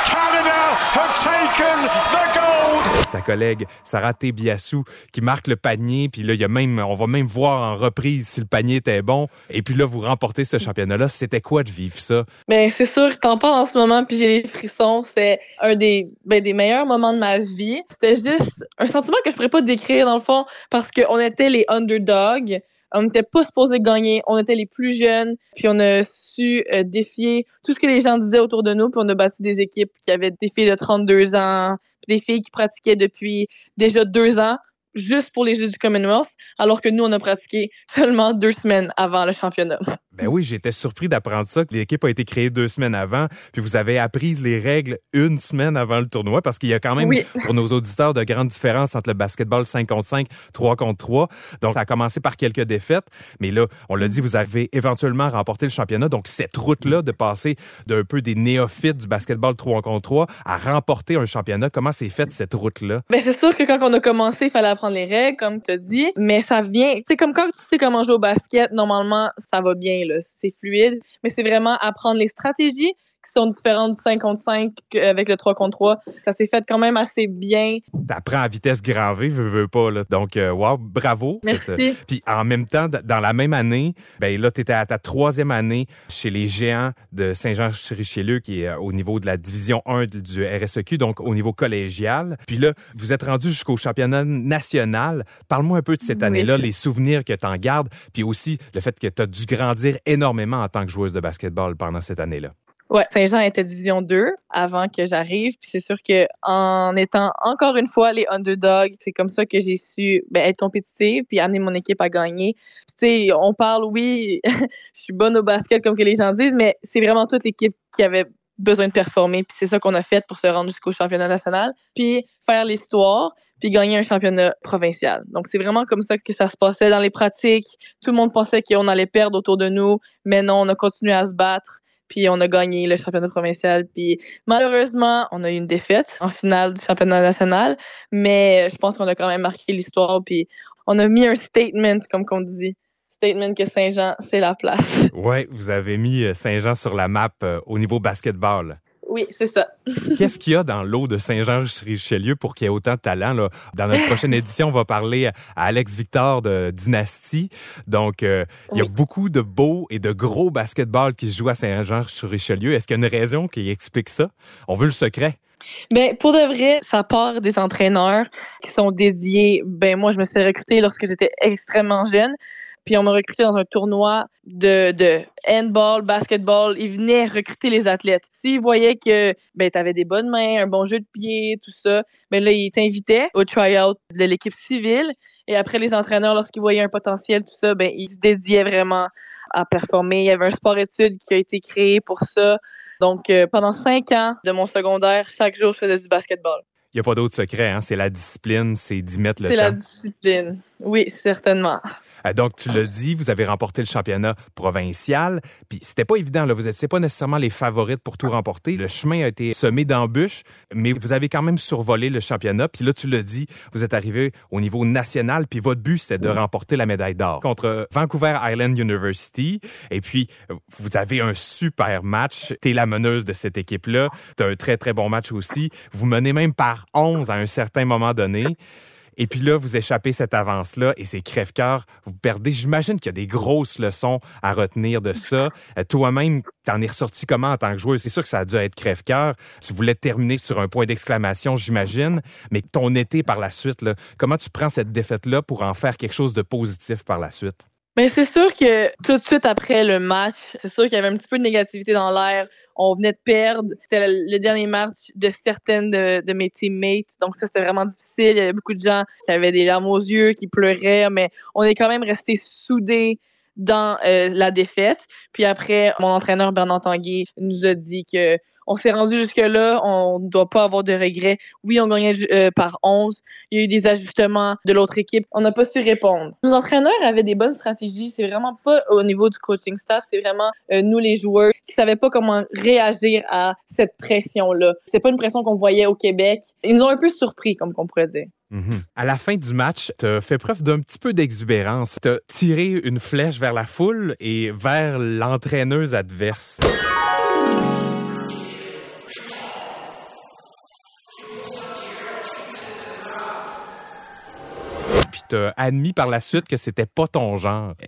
Canada have taken the gold. ta collègue Sarah Tebiassou, qui marque le panier. Puis là, il y a même, on va même voir en reprise si le panier était bon. Et puis là, vous remportez ce championnat-là. C'était quoi de vivre ça? Ben, c'est sûr t'en parles en ce moment, puis j'ai les frissons. C'est un des, ben, des meilleurs moments de ma vie. C'était juste un sentiment que je pourrais pas décrire, dans le fond, parce qu'on était les underdogs. On n'était pas supposés gagner. On était les plus jeunes. Puis on a su euh, défier tout ce que les gens disaient autour de nous. Puis on a battu des équipes qui avaient des filles de 32 ans, des filles qui pratiquaient depuis déjà deux ans juste pour les Jeux du Commonwealth, alors que nous, on a pratiqué seulement deux semaines avant le championnat. Ben oui, j'étais surpris d'apprendre ça, que l'équipe a été créée deux semaines avant, puis vous avez appris les règles une semaine avant le tournoi, parce qu'il y a quand même, Oui. pour nos auditeurs, de grandes différences entre le basketball 5 contre 5, 3 contre 3. Donc, ça a commencé par quelques défaites, mais là, on l'a dit, vous avez éventuellement remporté le championnat. Donc, cette route-là de passer d'un peu des néophytes du basketball 3 contre 3 à remporter un championnat, comment s'est faite cette route-là? Ben, c'est sûr que quand on a commencé, il fallait apprendre les règles, comme tu as dit, mais ça vient, sais, comme quand tu sais comment jouer au basket, normalement, ça va bien, là, c'est fluide, mais c'est vraiment apprendre les stratégies qui sont différentes du 5 contre 5 avec le 3 contre 3. Ça s'est fait quand même assez bien. T'apprends à vitesse grand V, veux, veux pas. Là. Donc, euh, wow, bravo. Merci. Cette- Puis en même temps, dans la même année, ben là, tu étais à ta troisième année chez les géants de Saint-Jean-sur-Richelieu, qui est euh, au niveau de la division 1 du- du RSEQ, donc au niveau collégial. Puis là, vous êtes rendu jusqu'au championnat national. Parle-moi un peu de cette Oui. année-là, les souvenirs que tu en gardes, puis aussi le fait que tu as dû grandir énormément en tant que joueuse de basketball pendant cette année-là. Ouais, Saint-Jean était division 2 avant que j'arrive. Puis c'est sûr que en étant encore une fois les underdogs, c'est comme ça que j'ai su ben, être compétitive puis amener mon équipe à gagner. Tu sais, on parle, oui, *laughs* je suis bonne au basket comme que les gens disent, mais c'est vraiment toute l'équipe qui avait besoin de performer. Puis c'est ça qu'on a fait pour se rendre jusqu'au championnat national. Puis faire l'histoire puis gagner un championnat provincial. Donc, c'est vraiment comme ça que ça se passait dans les pratiques. Tout le monde pensait qu'on allait perdre autour de nous, mais non, on a continué à se battre puis on a gagné le championnat provincial. Puis malheureusement, on a eu une défaite en finale du championnat national, mais je pense qu'on a quand même marqué l'histoire, puis on a mis un statement, comme qu'on dit. Statement que Saint-Jean, c'est la place. Oui, vous avez mis euh, Saint-Jean sur la map euh, au niveau basketball. Oui, c'est ça. *laughs* Qu'est-ce qu'il y a dans l'eau de Saint-Jean-Richelieu pour qu'il y ait autant de talent? Là? Dans notre prochaine édition, on va parler à Alex Victor de Dynasty. Donc, euh, il y a beaucoup de beaux et de gros basketball qui se jouent à Saint-Jean-sur-Richelieu. Est-ce qu'il y a une raison qui explique ça? On veut le secret. Ben, pour de vrai, ça part des entraîneurs qui sont dédiés. Ben, moi, je me suis fait recruter lorsque j'étais extrêmement jeune. Puis on m'a recruté dans un tournoi de, de handball, basketball. Ils venaient recruter les athlètes. S'ils voyaient que ben, tu avais des bonnes mains, un bon jeu de pied, tout ça, ben là, ils t'invitaient au try-out de l'équipe civile. Et après, les entraîneurs, lorsqu'ils voyaient un potentiel, tout ça, ben, ils se dédiaient vraiment à performer. Il y avait un sport-études qui a été créé pour ça. Donc, euh, pendant cinq ans de mon secondaire, chaque jour, je faisais du basketball. Il n'y a pas d'autre secret. Hein? C'est la discipline, c'est d'y mettre le C'est la temps. discipline. Oui, certainement. Euh, Donc, tu l'as dit, vous avez remporté le championnat provincial. Puis, c'était pas évident. Là. Vous n'étiez pas nécessairement les favorites pour tout remporter. Le chemin a été semé d'embûches, mais vous avez quand même survolé le championnat. Puis là, tu l'as dit, vous êtes arrivé au niveau national. Puis votre but, c'était de remporter la médaille d'or contre Vancouver Island University. Et puis, vous avez un super match. Tu es la meneuse de cette équipe-là. Tu as un très, très bon match aussi. Vous menez même par 11 à un certain moment donné. Et puis là, vous échappez cette avance-là et c'est crève-cœur. Vous perdez. J'imagine qu'il y a des grosses leçons à retenir de ça. Euh, Toi-même, t'en es ressorti comment en tant que joueuse? C'est sûr que ça a dû être crève-cœur. Tu voulais terminer sur un point d'exclamation, j'imagine. Mais ton été par la suite, comment tu prends cette défaite-là pour en faire quelque chose de positif par la suite? Mais c'est sûr que tout de suite après le match, c'est sûr qu'il y avait un petit peu de négativité dans l'air. On venait de perdre. C'était le, dernier match de certaines de, de mes teammates. Donc ça, c'était vraiment difficile. Il y avait beaucoup de gens qui avaient des larmes aux yeux, qui pleuraient, mais on est quand même restés soudés dans euh, la défaite. Puis après, mon entraîneur Bernard Tanguy nous a dit que on s'est rendu jusque-là, on ne doit pas avoir de regrets. Oui, on gagnait euh, par 11. Il y a eu des ajustements de l'autre équipe. On n'a pas su répondre. Nos entraîneurs avaient des bonnes stratégies. C'est vraiment pas au niveau du coaching staff, c'est vraiment euh, nous, les joueurs, qui savaient pas comment réagir à cette pression-là. C'est pas une pression qu'on voyait au Québec. Ils nous ont un peu surpris, comme qu'on pourrait. Mhm. À la fin du match, tu as fait preuve d'un petit peu d'exubérance. Tu as tiré une flèche vers la foule et vers l'entraîneuse adverse. T'as admis par la suite que c'était pas ton genre. *laughs*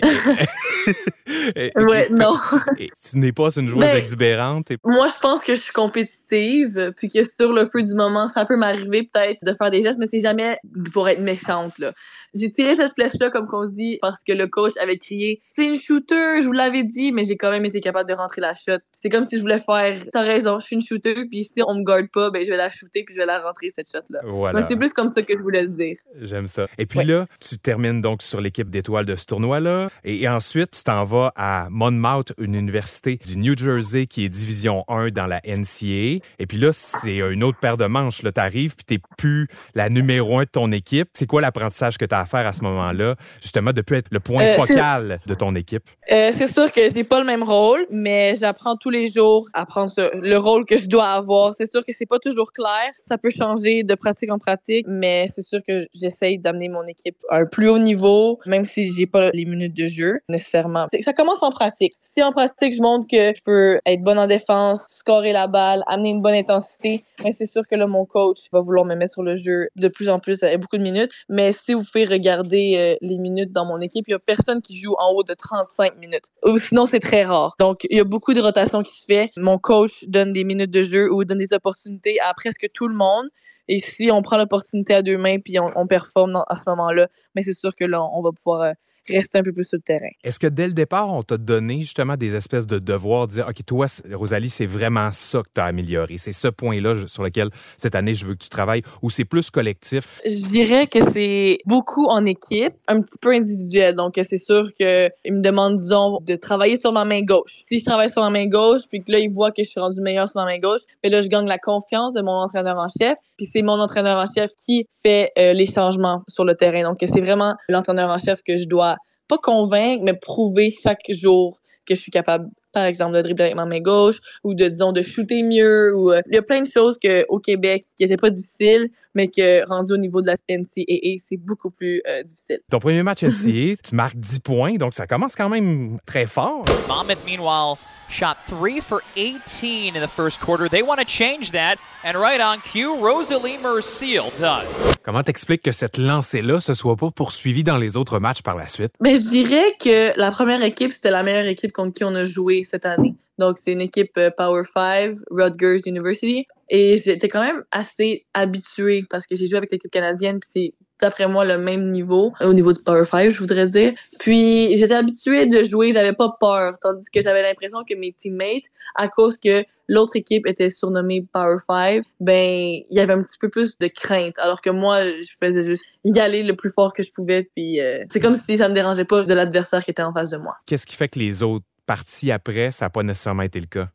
Et- et- Ouais, non. *laughs* tu n'es pas une joueuse Ben, exubérante. Moi, je pense que je suis compétitive, puis que sur le feu du moment, ça peut m'arriver peut-être de faire des gestes, mais c'est jamais pour être méchante. là. J'ai tiré cette flèche-là, comme qu'on se dit, parce que le coach avait crié « C'est une shooter, je vous l'avais dit », mais j'ai quand même été capable de rentrer la shot. C'est comme si je voulais faire « T'as raison, je suis une shooter, puis si on me garde pas, ben je vais la shooter, puis je vais la rentrer, cette shot-là. Voilà. Donc, c'est plus comme ça que je voulais le dire. J'aime ça. Et puis là, tu termines donc sur l'équipe d'étoiles de ce tournoi-là. Et, et ensuite, tu t'en vas à Monmouth, une université du New Jersey qui est division 1 dans la NCAA. Et puis là, c'est une autre paire de manches. Là, t'arrives puis t'es plus la numéro 1 de ton équipe. C'est quoi l'apprentissage que tu as à faire à ce moment-là, justement, de plus être le point Euh, focal de ton équipe? Euh, c'est sûr que j'ai pas le même rôle, mais j'apprends tous les jours à prendre le rôle que je dois avoir. C'est sûr que c'est pas toujours clair. Ça peut changer de pratique en pratique, mais c'est sûr que j'essaye d'amener mon équipe un plus haut niveau, même si j'ai pas les minutes de jeu nécessairement. Ça commence en pratique. Si en pratique, je montre que je peux être bonne en défense, scorer la balle, amener une bonne intensité, mais c'est sûr que là, mon coach va vouloir me mettre sur le jeu de plus en plus avec beaucoup de minutes. Mais si vous pouvez regarder euh, les minutes dans mon équipe, il y a personne qui joue en haut de 35 minutes. Ou sinon, c'est très rare. Donc, il y a beaucoup de rotation qui se fait. Mon coach donne des minutes de jeu ou donne des opportunités à presque tout le monde. Et si on prend l'opportunité à deux mains puis on, on performe dans- à ce moment-là, mais c'est sûr que là, on va pouvoir euh, rester un peu plus sur le terrain. Est-ce que dès le départ, on t'a donné justement des espèces de devoirs, de dire, OK, toi, Rosalie, c'est vraiment ça que tu as amélioré. C'est ce point-là sur lequel cette année, je veux que tu travailles, ou c'est plus collectif? Je dirais que c'est beaucoup en équipe, un petit peu individuel. Donc, c'est sûr qu'il me demande, disons, de travailler sur ma main gauche. Si je travaille sur ma main gauche, puis que là, il voit que je suis rendu meilleur sur ma main gauche, mais là, je gagne la confiance de mon entraîneur en chef. Puis c'est mon entraîneur en chef qui fait euh, les changements sur le terrain. Donc, c'est vraiment l'entraîneur en chef que je dois pas convaincre, mais prouver chaque jour que je suis capable, par exemple, de dribbler avec ma main gauche ou de, disons, de shooter mieux. Ou, euh, il y a plein de choses que, au Québec qui n'étaient pas difficiles, mais que rendu au niveau de la NCAA, c'est beaucoup plus euh, difficile. Ton premier match NCAA, *laughs* tu marques 10 points, donc ça commence quand même très fort. Monmouth, meanwhile, shot three for 18 in the first quarter. They want to change that, and right on cue, Rosalie Merciel does. Comment t'expliques que cette lancée-là se soit pas poursuivie dans les autres matchs par la suite? Mais je dirais que la première équipe, c'était la meilleure équipe contre qui on a joué cette année. Donc, c'est une équipe euh, Power 5, Rutgers University. Et j'étais quand même assez habituée parce que j'ai joué avec l'équipe canadienne, puis c'est d'après moi le même niveau, au niveau du Power 5, je voudrais dire. Puis j'étais habituée de jouer, j'avais pas peur, tandis que j'avais l'impression que mes teammates, à cause que l'autre équipe était surnommée Power 5, ben il y avait un petit peu plus de crainte, alors que moi, je faisais juste y aller le plus fort que je pouvais, puis euh, c'est comme si ça me dérangeait pas de l'adversaire qui était en face de moi. Qu'est-ce qui fait que les autres parties après, ça n'a pas nécessairement été le cas?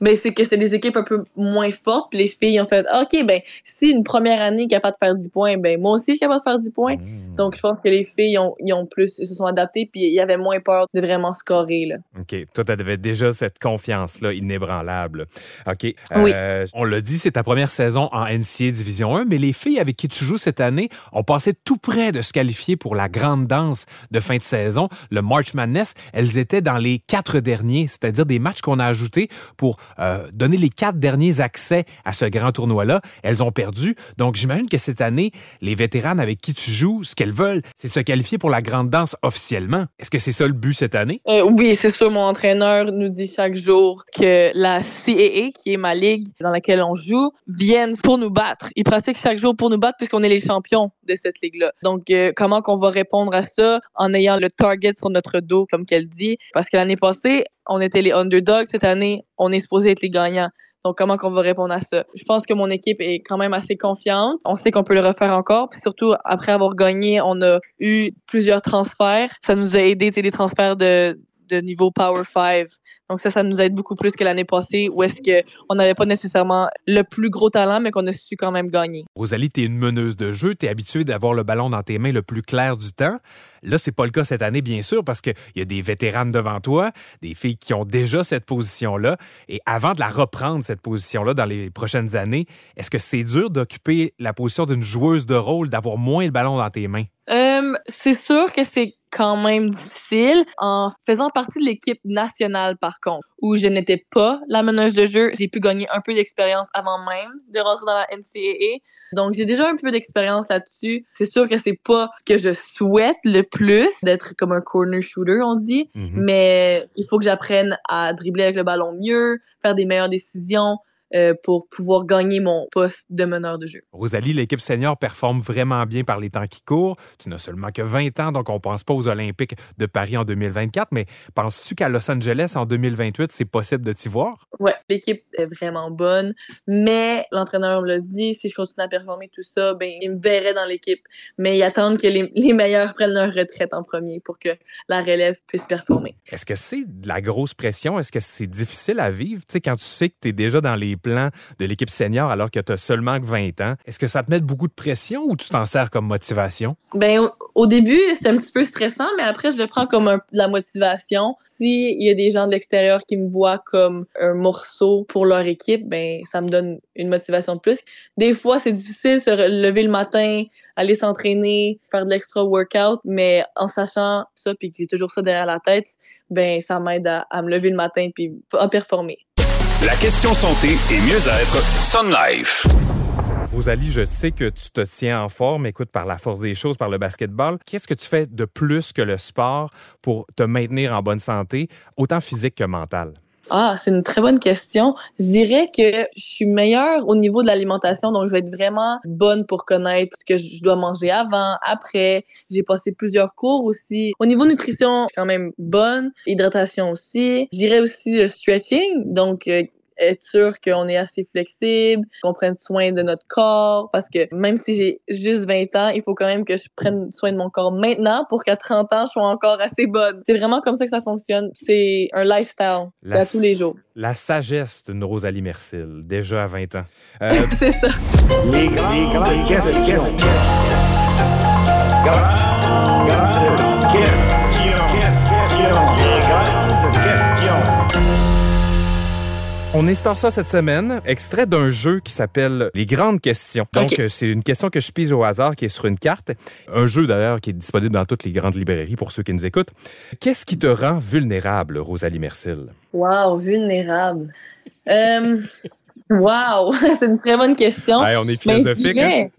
Ben, c'est que c'est des équipes un peu moins fortes. Puis les filles ont fait Ah, OK, ben, si une première année est capable de faire 10 points, ben, moi aussi, je suis capable de faire 10 points. Donc, je pense que les filles ont, ils ont plus, se sont adaptées. Puis il y avait moins peur de vraiment scorer. Là. OK. Toi, tu avais déjà cette confiance-là inébranlable. OK. Oui. Euh, on l'a dit, c'est ta première saison en NCA Division 1, mais les filles avec qui tu joues cette année ont passé tout près de se qualifier pour la grande danse de fin de saison, le March Madness. Elles étaient dans les quatre c'est-à-dire des matchs qu'on a ajoutés pour euh, donner les quatre derniers accès à ce grand tournoi-là. Elles ont perdu. Donc, j'imagine que cette année, les vétérans avec qui tu joues, ce qu'elles veulent, c'est se qualifier pour la grande danse officiellement. Est-ce que c'est ça le but cette année? Euh, oui, c'est sûr, mon entraîneur nous dit chaque jour que la CAA, qui est ma ligue dans laquelle on joue, vienne pour nous battre. Ils pratiquent chaque jour pour nous battre puisqu'on est les champions cette ligue-là. Donc, euh, comment qu'on va répondre à ça en ayant le target sur notre dos, comme qu'elle dit? Parce que l'année passée, on était les underdogs. Cette année, on est supposé être les gagnants. Donc, comment qu'on va répondre à ça? Je pense que mon équipe est quand même assez confiante. On sait qu'on peut le refaire encore. Puis surtout, après avoir gagné, on a eu plusieurs transferts. Ça nous a aidé, des transferts de, de niveau Power 5. Donc ça, ça nous aide beaucoup plus que l'année passée où est-ce qu'on n'avait pas nécessairement le plus gros talent, mais qu'on a su quand même gagner. Rosalie, tu es une meneuse de jeu, tu es habituée d'avoir le ballon dans tes mains le plus clair du temps. Là, c'est pas le cas cette année, bien sûr, parce qu'il y a des vétéranes devant toi, des filles qui ont déjà cette position-là. Et avant de la reprendre, cette position-là, dans les prochaines années, est-ce que c'est dur d'occuper la position d'une joueuse de rôle, d'avoir moins le ballon dans tes mains? Euh, c'est sûr que c'est quand même difficile. En faisant partie de l'équipe nationale, par contre, où je n'étais pas la meneuse de jeu. J'ai pu gagner un peu d'expérience avant même de rentrer dans la NCAA. Donc, j'ai déjà un peu d'expérience là-dessus. C'est sûr que c'est pas ce que je souhaite le plus, d'être comme un corner shooter, on dit. Mhm. Mais il faut que j'apprenne à dribbler avec le ballon mieux, faire des meilleures décisions euh, pour pouvoir gagner mon poste de meneur de jeu. Rosalie, l'équipe senior performe vraiment bien par les temps qui courent. Tu n'as seulement que 20 ans, donc on ne pense pas aux Olympiques de Paris en 2024, mais penses-tu qu'à Los Angeles en 2028, c'est possible de t'y voir? Ouais, l'équipe est vraiment bonne, mais l'entraîneur me l'a dit, si je continue à performer tout ça, ben il me verrait dans l'équipe. Mais il attend que les, les meilleurs prennent leur retraite en premier pour que la relève puisse performer. Est-ce que c'est de la grosse pression? Est-ce que c'est difficile à vivre? Tu sais, quand tu sais que tu es déjà dans les plans de l'équipe senior alors que tu as seulement que 20 ans, est-ce que ça te met beaucoup de pression ou tu t'en sers comme motivation? Ben, au, début, c'est un petit peu stressant, mais après, je le prends comme de la motivation. S'il y a des gens de l'extérieur qui me voient comme un morceau pour leur équipe, ben, ça me donne une motivation de plus. Des fois, c'est difficile se lever le matin, aller s'entraîner, faire de l'extra workout, mais en sachant ça, puis que j'ai toujours ça derrière la tête, ben, ça m'aide à, à me lever le matin puis à performer. La question santé et mieux-être Sun Life. Rosalie, je sais que tu te tiens en forme, écoute, par la force des choses, par le basketball. Qu'est-ce que tu fais de plus que le sport pour te maintenir en bonne santé, autant physique que mentale? Ah, c'est une très bonne question. Je dirais que je suis meilleure au niveau de l'alimentation, donc je vais être vraiment bonne pour connaître ce que je dois manger avant, après. J'ai passé plusieurs cours aussi. Au niveau nutrition, je suis quand même bonne. Hydratation aussi. Je dirais aussi le stretching, donc euh, être sûr qu'on est assez flexible, qu'on prenne soin de notre corps, parce que même si j'ai juste 20 ans, il faut quand même que je prenne soin de mon corps maintenant pour qu'à 30 ans, je sois encore assez bonne. C'est vraiment comme ça que ça fonctionne. C'est un lifestyle. C'est à tous les jours. La sagesse d'une Rosalie Mercil, déjà à 20 ans. Euh, C'est ça. Les grandes questions. Grandes questions. On instaure ça cette semaine, extrait d'un jeu qui s'appelle Les grandes questions. Donc, euh, c'est une question que je pise au hasard qui est sur une carte. Un jeu d'ailleurs qui est disponible dans toutes les grandes librairies pour ceux qui nous écoutent. Qu'est-ce qui te rend vulnérable, Rosalie Mercil? Wow, vulnérable. Euh, wow, *laughs* c'est une très bonne question. Hey, on est Mais je philosophique. dirais-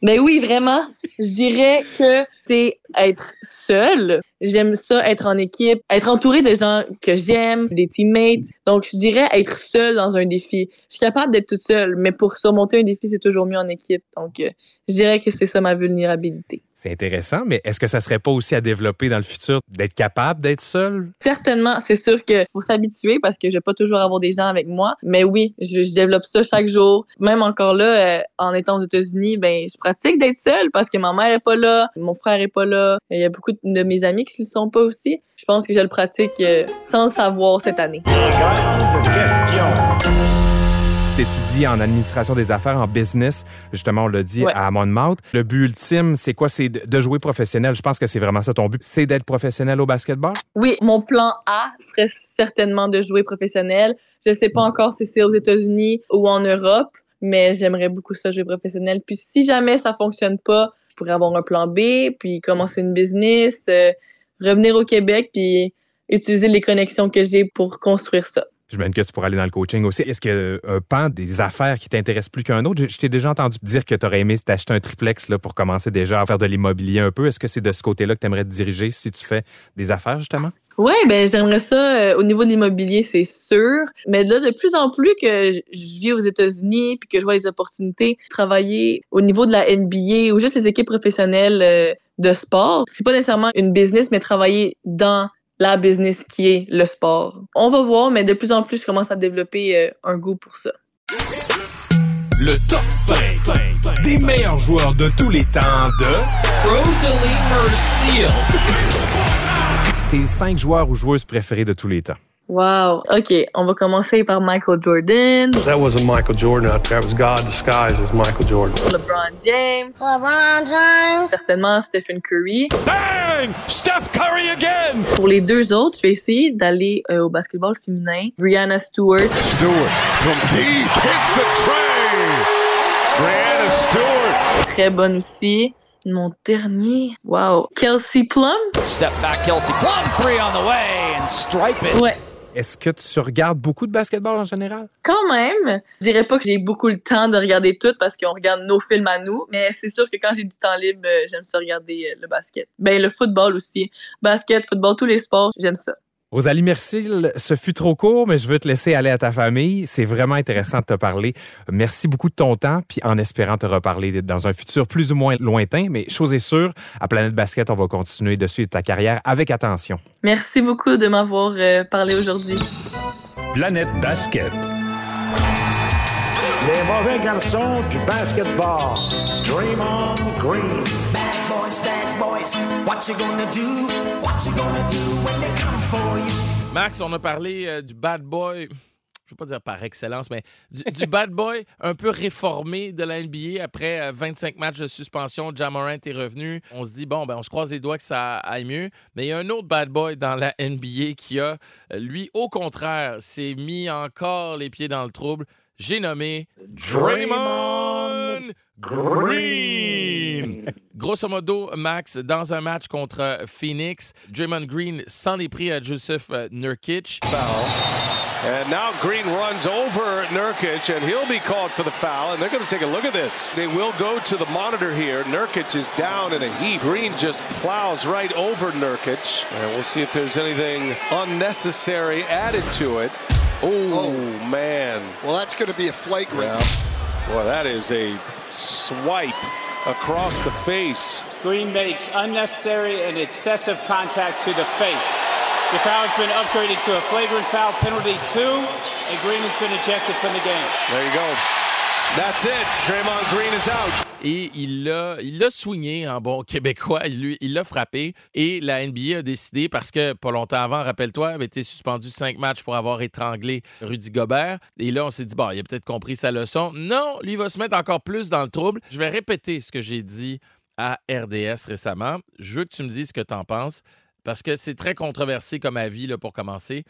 Ben oui, vraiment. Je dirais que c'est être seul. J'aime ça, être en équipe, être entouré de gens que j'aime, des teammates. Donc, je dirais être seul dans un défi. Je suis capable d'être toute seule, mais pour surmonter un défi, c'est toujours mieux en équipe. Donc, euh, je dirais que c'est ça ma vulnérabilité. C'est intéressant, mais est-ce que ça serait pas aussi à développer dans le futur d'être capable d'être seul? Certainement, c'est sûr qu'il faut s'habituer parce que je vais pas toujours avoir des gens avec moi. Mais oui, je, je développe ça chaque jour. Même encore là, euh, en étant aux États-Unis, ben je pratique d'être seule parce que ma mère est pas là, mon frère est pas là. Il y a beaucoup de mes amis qui ne sont pas aussi. Je pense que je le pratique euh, sans le savoir cette année. Tu étudies en administration des affaires, en business. Justement, on l'a dit Ouais. à Monmouth. Le but ultime, c'est quoi? C'est de jouer professionnel. Je pense que c'est vraiment ça ton but. C'est d'être professionnel au basketball? Oui, mon plan A serait certainement de jouer professionnel. Je sais pas encore si c'est aux États-Unis ou en Europe, mais j'aimerais beaucoup ça jouer professionnel. Puis si jamais ça fonctionne pas, pourrais avoir un plan B, puis commencer une business, euh, revenir au Québec, puis utiliser les connexions que j'ai pour construire ça. J'imagine que tu pourrais aller dans le coaching aussi. Est-ce qu'il y a un pan des affaires qui t'intéresse plus qu'un autre? Je, je t'ai déjà entendu dire que tu aurais aimé t'acheter un triplex là, pour commencer déjà à faire de l'immobilier un peu. Est-ce que c'est de ce côté-là que tu aimerais te diriger si tu fais des affaires, justement? Oui, ben j'aimerais ça euh, au niveau de l'immobilier, c'est sûr. Mais là, de plus en plus que je je vis aux États-Unis puis que je vois les opportunités, travailler au niveau de la NBA ou juste les équipes professionnelles euh, de sport, c'est pas nécessairement une business, mais travailler dans la business qui est le sport. On va voir, mais de plus en plus, je commence à développer euh, un goût pour ça. Le top 5 des meilleurs joueurs de tous les temps de Rosalie Merciel. *laughs* Tes cinq joueurs ou joueuses préférés de tous les temps. Wow. OK, on va commencer par Michael Jordan, That wasn't Michael Jordan out there. That was God disguised as Michael Jordan. LeBron James, LeBron James, certainement Stephen Curry. Bang! Steph Curry again! Pour les deux autres, je vais essayer d'aller euh, au basketball féminin. Brianna Stewart. Stewart from deep hits the tray. Brianna Stewart. Très bonne aussi. Mon dernier, wow. Kelsey Plum? Step back, Kelsey Plum, three on the way, and stripe it. Ouais. Est-ce que tu regardes beaucoup de basketball en général? Quand même, je dirais pas que j'ai beaucoup le temps de regarder tout parce qu'on regarde nos films à nous, mais c'est sûr que quand j'ai du temps libre, euh, j'aime ça regarder euh, le basket. Ben le football aussi. Basket, football, tous les sports, j'aime ça. Rosalie Mercil, ce fut trop court, mais je veux te laisser aller à ta famille. C'est vraiment intéressant de te parler. Merci beaucoup de ton temps, puis en espérant te reparler dans un futur plus ou moins lointain. Mais chose est sûre, à Planète Basket, on va continuer de suivre ta carrière avec attention. Merci beaucoup de m'avoir euh, parlé aujourd'hui. Planète Basket. Les mauvais garçons du basketball. Draymond Green. What you gonna do? What you gonna do when they come for you? Max, on a parlé euh, du bad boy. Je veux pas dire par excellence, mais du, bad boy un peu réformé de la NBA après euh, 25 matchs de suspension. Jamorant est revenu. On se dit, bon, ben, on se croise les doigts que ça aille mieux. Mais il y a un autre bad boy dans la NBA qui a, euh, lui, au contraire, s'est mis encore les pieds dans le trouble. J'ai nommé Draymond Green. Grosso modo, Max, dans un match contre Phoenix, Draymond Green sans est prix à Joseph Nurkic. And now Green runs over Nurkic, and he'll be called for the foul. And they're going to take a look at this. They will go to the monitor here. Nurkic is down in a heap. Green just plows right over Nurkic. And we'll see if there's anything unnecessary added to it. Oh. oh, man. Well, that's going to be a flagrant. Yeah. Boy, that is a swipe across the face. Green makes unnecessary and excessive contact to the face. The foul has been upgraded to a flagrant foul penalty two, and Green has been ejected from the game. There you go. That's it. Draymond Green is out. Et il l'a il l'a swingé en bon québécois, il lui- il l'a frappé. Et la NBA a décidé, parce que pas longtemps avant, rappelle-toi, avait été suspendu cinq matchs pour avoir étranglé Rudy Gobert. Et là, on s'est dit, bon, il a peut-être compris sa leçon. Non, lui il va se mettre encore plus dans le trouble. Je vais répéter ce que j'ai dit à RDS récemment. Je veux que tu me dises ce que tu en penses, parce que c'est très controversé comme avis là, pour commencer.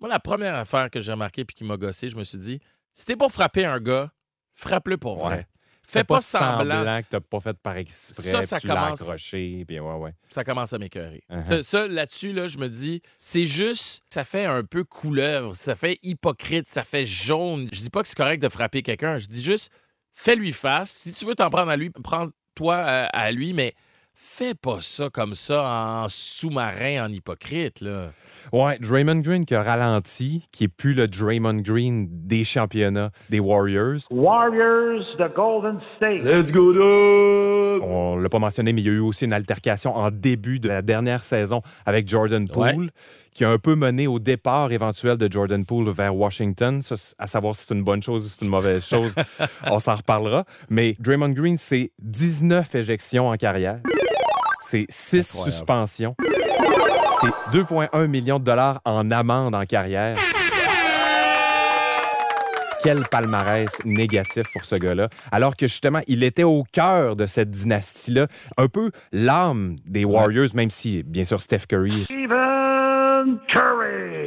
Moi, la première affaire que j'ai remarquée puis qui m'a gossé, je me suis dit, si t'es pour frapper un gars, frappe-le pour vrai. Ouais. Fais pas, semblant. que t'as pas fait par exprès, Ça, puis ça l'as commence- accroché, puis ouais, ouais. ça commence à m'écœurer. Uh-huh. Ça, ça, là-dessus, là, je me dis, c'est juste, ça fait un peu couleuvre, ça fait hypocrite, ça fait jaune. Je dis pas que c'est correct de frapper quelqu'un, je dis juste, fais-lui face. Si tu veux t'en prendre à lui, prends-toi à, à lui, mais fais pas ça comme ça en sous-marin, en hypocrite, là. Ouais, Draymond Green qui a ralenti, qui est plus le Draymond Green des championnats des Warriors. Warriors de Golden State. Let's go! On l'a pas mentionné, mais il y a eu aussi une altercation en début de la dernière saison avec Jordan Poole, qui a un peu mené au départ éventuel de Jordan Poole vers Washington. Ça, à savoir si c'est une bonne chose ou si c'est une mauvaise chose, *laughs* on s'en reparlera. Mais Draymond Green, c'est 19 éjections en carrière. C'est 6 Incroyable. suspensions. C'est 2,1 millions de dollars en amende en carrière. Quel palmarès négatif pour ce gars-là. Alors que justement, il était au cœur de cette dynastie-là, un peu l'âme des Warriors, même si, bien sûr, Steph Curry Stephen Curry.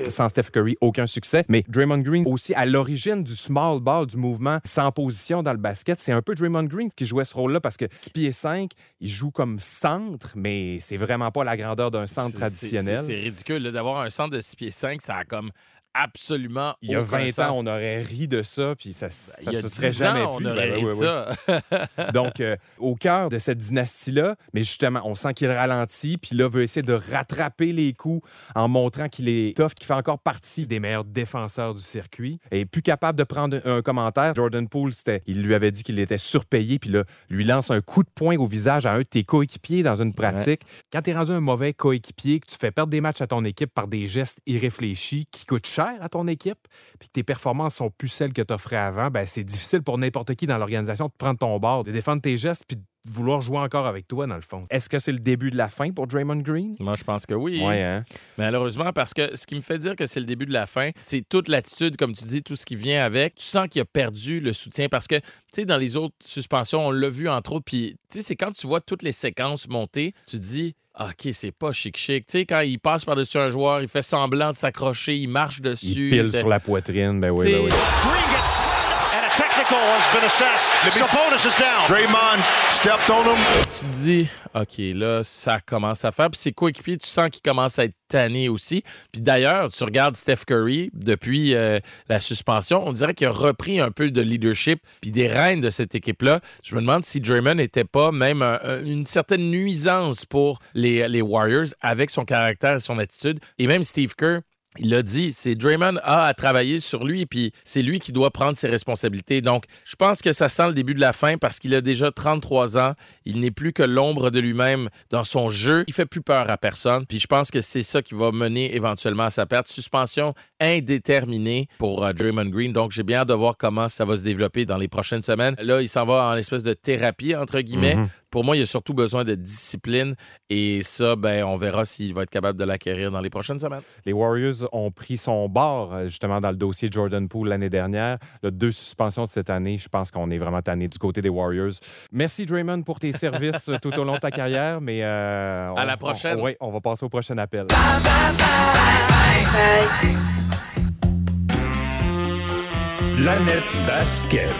Sans Steph Curry, aucun succès. Mais Draymond Green aussi à l'origine du small ball, du mouvement sans position dans le basket. C'est un peu Draymond Green qui jouait ce rôle-là parce que 6 pieds 5, il joue comme centre, mais c'est vraiment pas la grandeur d'un centre traditionnel. C'est ridicule d'avoir un centre de 6 pieds 5, ça a comme absolument Il y a aucun 20 sens. ans, on aurait ri de ça, puis ça, ça il y a se serait 10 jamais ans, on aurait Ben ri oui, de oui, oui. ça. *laughs* Donc, euh, au cœur de cette dynastie-là, mais justement, on sent qu'il ralentit, puis là, veut essayer de rattraper les coups en montrant qu'il est tough, qu'il fait encore partie des meilleurs défenseurs du circuit. Et plus capable de prendre un commentaire, Jordan Poole, c'était, il lui avait dit qu'il était surpayé, puis là, lui lance un coup de poing au visage à un de tes coéquipiers dans une pratique. Quand tu es rendu un mauvais coéquipier, que tu fais perdre des matchs à ton équipe par des gestes irréfléchis qui coûtent cher à ton équipe, puis que tes performances sont plus celles que tu offrais avant, ben c'est difficile pour n'importe qui dans l'organisation de prendre ton bord, de défendre tes gestes, puis de vouloir jouer encore avec toi, dans le fond. Est-ce que c'est le début de la fin pour Draymond Green? Moi, je pense que oui. Ouais, hein? Malheureusement, parce que ce qui me fait dire que c'est le début de la fin, c'est toute l'attitude, comme tu dis, tout ce qui vient avec. Tu sens qu'il a perdu le soutien parce que, tu sais, dans les autres suspensions, on l'a vu entre autres, puis, tu sais, c'est quand tu vois toutes les séquences monter, tu te dis, OK, c'est pas chic-chic. Tu sais, quand il passe par-dessus un joueur, il fait semblant de s'accrocher, il marche dessus. Il pile sur la poitrine, ben oui, ben oui. Technical has been assessed. Sabonis is down. Draymond stepped on him. Tu te dis, OK, là, ça commence à faire. Puis ses coéquipiers, tu sens qu'ils commencent à être tannés aussi. Puis d'ailleurs, tu regardes Steph Curry depuis euh, la suspension, on dirait qu'il a repris un peu de leadership puis des rênes de cette équipe-là. Je me demande si Draymond n'était pas même euh, une certaine nuisance pour les, les Warriors avec son caractère et son attitude. Et même Steve Kerr, il l'a dit, c'est Draymond a à travailler sur lui, puis c'est lui qui doit prendre ses responsabilités. Donc, je pense que ça sent le début de la fin parce qu'il a déjà 33 ans. Il n'est plus que l'ombre de lui-même dans son jeu. Il fait plus peur à personne. Puis je pense que c'est ça qui va mener éventuellement à sa perte. Suspension indéterminée pour euh, Draymond Green. Donc, j'ai bien hâte de voir comment ça va se développer dans les prochaines semaines. Là, il s'en va en espèce de thérapie, entre guillemets. Mhm. Pour moi, il a surtout besoin de discipline. Et ça, ben, on verra s'il va être capable de l'acquérir dans les prochaines semaines. Les Warriors ont pris son bord, euh, justement, dans le dossier Jordan Poole l'année dernière. Là, deux suspensions de cette année. Je pense qu'on est vraiment tanné du côté des Warriors. Merci, Draymond, pour tes services *laughs* tout au long de ta carrière. Mais euh, À on- la prochaine. Oui, on va passer au prochain appel. Planète Basket.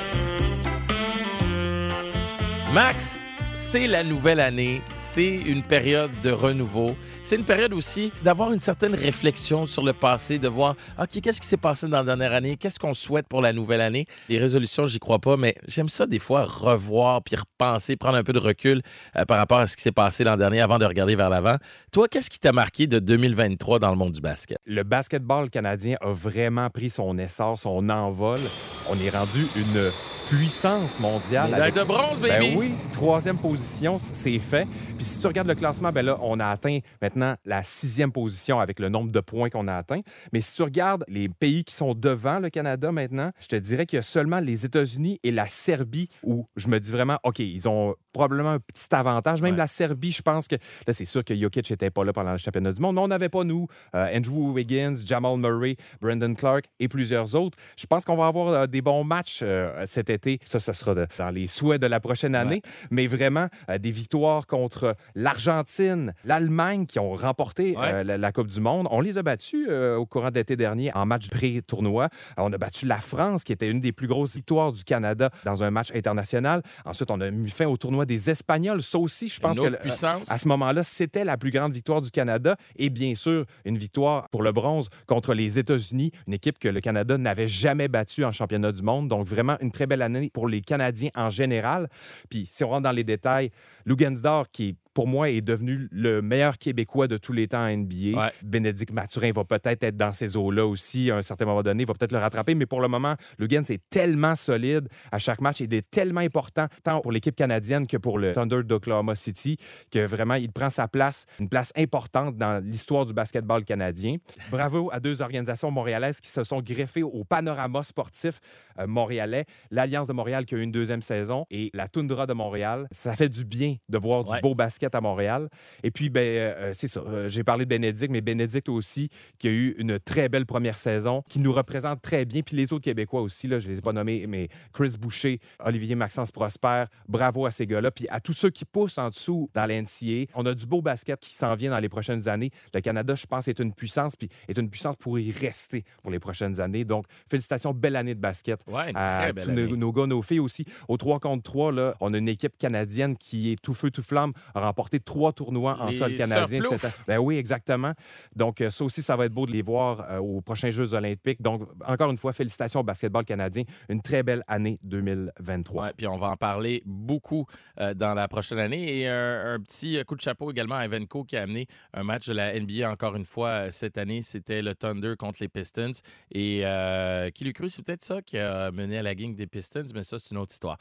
Max, c'est la nouvelle année, c'est une période de renouveau. C'est une période aussi d'avoir une certaine réflexion sur le passé, de voir, OK, qu'est-ce qui s'est passé dans la dernière année? Qu'est-ce qu'on souhaite pour la nouvelle année? Les résolutions, j'y crois pas, mais j'aime ça des fois revoir puis repenser, prendre un peu de recul euh, par rapport à ce qui s'est passé l'an dernier avant de regarder vers l'avant. Toi, qu'est-ce qui t'a marqué de 2023 dans le monde du basket? Le basketball canadien a vraiment pris son essor, son envol. On est rendu une puissance mondiale. Médaille de bronze, baby! Ben oui, troisième position, c'est fait. Puis si tu regardes le classement, ben là, on a atteint maintenant la sixième position avec le nombre de points qu'on a atteint. Mais si tu regardes les pays qui sont devant le Canada maintenant, je te dirais qu'il y a seulement les États-Unis et la Serbie où je me dis vraiment, OK, ils ont probablement un petit avantage. Même la Serbie, je pense que là, c'est sûr que Jokic n'était pas là pendant le championnat du monde, mais on n'avait pas, nous, euh, Andrew Wiggins, Jamal Murray, Brendan Clark et plusieurs autres. Je pense qu'on va avoir euh, des bons matchs euh, cet été. Ça, ça sera de- dans les souhaits de la prochaine année. Mais vraiment, des victoires contre l'Argentine, l'Allemagne qui ont remporté la, la Coupe du Monde. On les a battus au courant de l'été dernier en match pré-tournoi. On a battu la France, qui était une des plus grosses victoires du Canada dans un match international. Ensuite, on a mis fin au tournoi des Espagnols. Ça aussi, je pense que à ce moment-là, c'était la plus grande victoire du Canada. Et bien sûr, une victoire pour le bronze contre les États-Unis, une équipe que le Canada n'avait jamais battue en championnat du monde. Donc, vraiment une très belle année pour les Canadiens en général. Puis, si on rentre dans les détails, Lugansdor, qui pour moi, est devenu le meilleur Québécois de tous les temps en NBA. Bénédicte Mathurin va peut-être être dans ces eaux-là aussi à un certain moment donné, va peut-être le rattraper, mais pour le moment, Lugans est tellement solide à chaque match, il est tellement important, tant pour l'équipe canadienne que pour le Thunder d'Oklahoma City, que vraiment, il prend sa place, une place importante dans l'histoire du basketball canadien. Bravo à deux organisations montréalaises qui se sont greffées au panorama sportif euh, montréalais, l'Alliance de Montréal qui a eu une deuxième saison et la Toundra de Montréal. Ça fait du bien de voir du Ouais. beau basket à Montréal. Et puis, ben, euh, c'est ça. euh, J'ai parlé de Bénédicte, mais Bénédicte aussi, qui a eu une très belle première saison, qui nous représente très bien. Puis les autres Québécois aussi, là, je ne les ai pas nommés, mais Chris Boucher, Olivier Maxence Prosper, bravo à ces gars-là. Puis à tous ceux qui poussent en dessous dans la NCA, on a du beau basket qui s'en vient dans les prochaines années. Le Canada, je pense, est une puissance, puis est une puissance pour y rester pour les prochaines années. Donc, félicitations, belle année de basket. Ouais, une à très belle tous nos, année. nos gars, nos filles aussi. Au 3 contre 3, là, on a une équipe canadienne qui est tout feu, tout flamme, remporté trois tournois en Les sol canadien. Cette année. Ben oui, exactement. Donc, euh, ça aussi, ça va être beau de les voir euh, aux prochains Jeux olympiques. Donc, encore une fois, félicitations au basketball canadien. Une très belle année 2023. Ouais, puis on va en parler beaucoup euh, dans la prochaine année. Et un, un petit coup de chapeau également à Evenco qui a amené un match de la NBA encore une fois cette année. C'était le Thunder contre les Pistons. Et euh, qui l'eût cru, c'est peut-être ça qui a mené à la gang des Pistons, mais ça, c'est une autre histoire.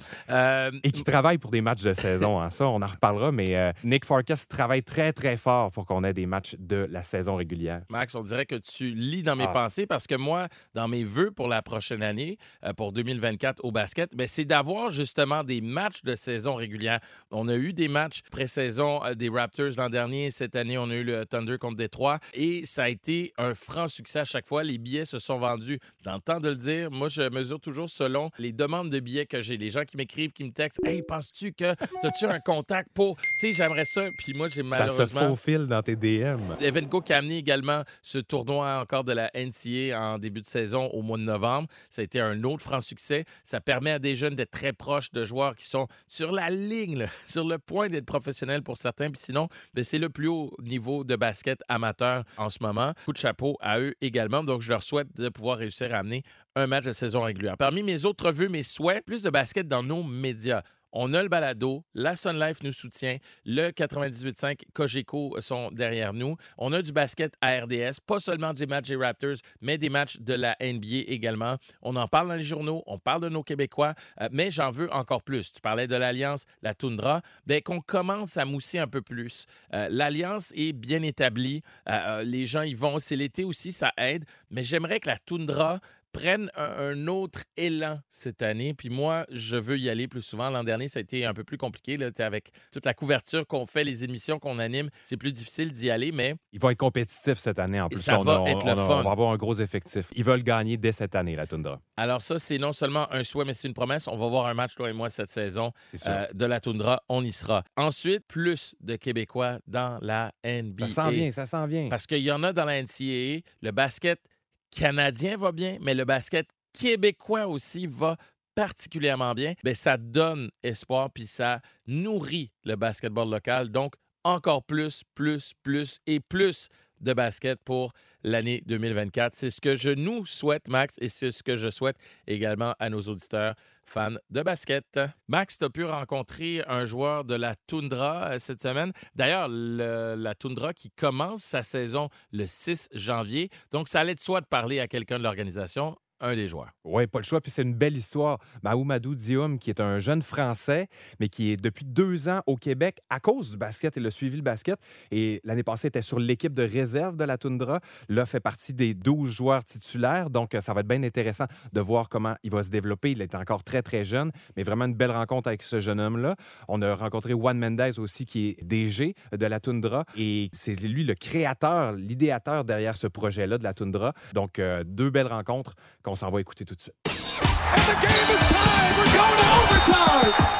Et qui travaille pour des matchs de saison. hein. Ça, on en reparlera, mais Nick Farkas travaille très, très fort pour qu'on ait des matchs de la saison régulière. Max, on dirait que tu lis dans mes Ah. pensées parce que moi, dans mes vœux pour la prochaine année, euh, pour 2024 au basket, ben, c'est d'avoir justement des matchs de saison régulière. On a eu des matchs pré-saison euh, des Raptors l'an dernier. Cette année, on a eu le Thunder contre Détroit et ça a été un franc succès à chaque fois. Les billets se sont vendus dans le temps de le dire. Moi, je mesure toujours selon les demandes de billets que j'ai. Les gens qui m'écrivent, qui me textent Hey, penses-tu que as-tu un contact pour. Tu sais, j'aimerais ça. Puis moi, j'ai Ça se malheureusement. faufile dans tes DM. Evenco qui a amené également ce tournoi encore de la NCA en début de saison au mois de novembre. Ça a été un autre franc succès. Ça permet à des jeunes d'être très proches de joueurs qui sont sur la ligne, là, *laughs* sur le point d'être professionnels pour certains. Puis sinon, ben, c'est le plus haut niveau de basket amateur en ce moment. Coup de chapeau à eux également. Donc, je leur souhaite de pouvoir réussir à amener un match de saison régulière. Parmi mes autres vœux, mes souhaits, plus de basket dans nos médias. On a le balado, la Sun Life nous soutient, le 98.5 Cogeco sont derrière nous. On a du basket à RDS, pas seulement des matchs des Raptors, mais des matchs de la NBA également. On en parle dans les journaux, on parle de nos Québécois, euh, mais j'en veux encore plus. Tu parlais de l'Alliance, la Toundra, bien qu'on commence à mousser un peu plus. Euh, L'Alliance est bien établie, Euh, euh, les gens y vont, c'est l'été aussi, ça aide, mais j'aimerais que la Toundra prennent un, autre élan cette année. Puis moi, je veux y aller plus souvent. L'an dernier, ça a été un peu plus compliqué. Là, avec toute la couverture qu'on fait, les émissions qu'on anime, c'est plus difficile d'y aller, mais Ils vont être compétitifs cette année en plus. ça on, va a- être le on fun. on va avoir un gros effectif. Ils veulent gagner dès cette année, la Tundra. alors ça, c'est non seulement un souhait, mais c'est une promesse. On va voir un match, toi et moi, cette saison euh, de la Toundra. On y sera. Ensuite, plus de Québécois dans la NBA. Ça s'en vient, ça s'en vient. Parce qu'il y en a dans la NCAA. Le basket canadien va bien, mais le basket québécois aussi va particulièrement bien. Bien, ça donne espoir, puis ça nourrit le basketball local. Donc, encore plus, plus, plus et plus de basket pour l'année 2024. C'est ce que je nous souhaite, Max, et c'est ce que je souhaite également à nos auditeurs fans de basket. Max, tu as pu rencontrer un joueur de la Toundra euh, cette semaine. D'ailleurs, le- la Toundra qui commence sa saison le 6 janvier. Donc, ça allait de soi de parler à quelqu'un de l'organisation, un des joueurs. Oui, pas le choix. Puis c'est une belle histoire. Mahoumadou Dioum, qui est un jeune Français, mais qui est depuis deux ans au Québec à cause du basket. Il a suivi le basket. Et l'année passée, il était sur l'équipe de réserve de la Toundra. Là, fait partie des 12 joueurs titulaires. Donc, euh, ça va être bien intéressant de voir comment il va se développer. Il est encore très, très jeune, mais vraiment une belle rencontre avec ce jeune homme-là. On a rencontré Juan Mendez aussi, qui est DG de la Toundra. Et c'est lui le créateur, l'idéateur derrière ce projet-là de la Toundra. Donc, euh, deux belles rencontres qu'on s'en va écouter tout de suite.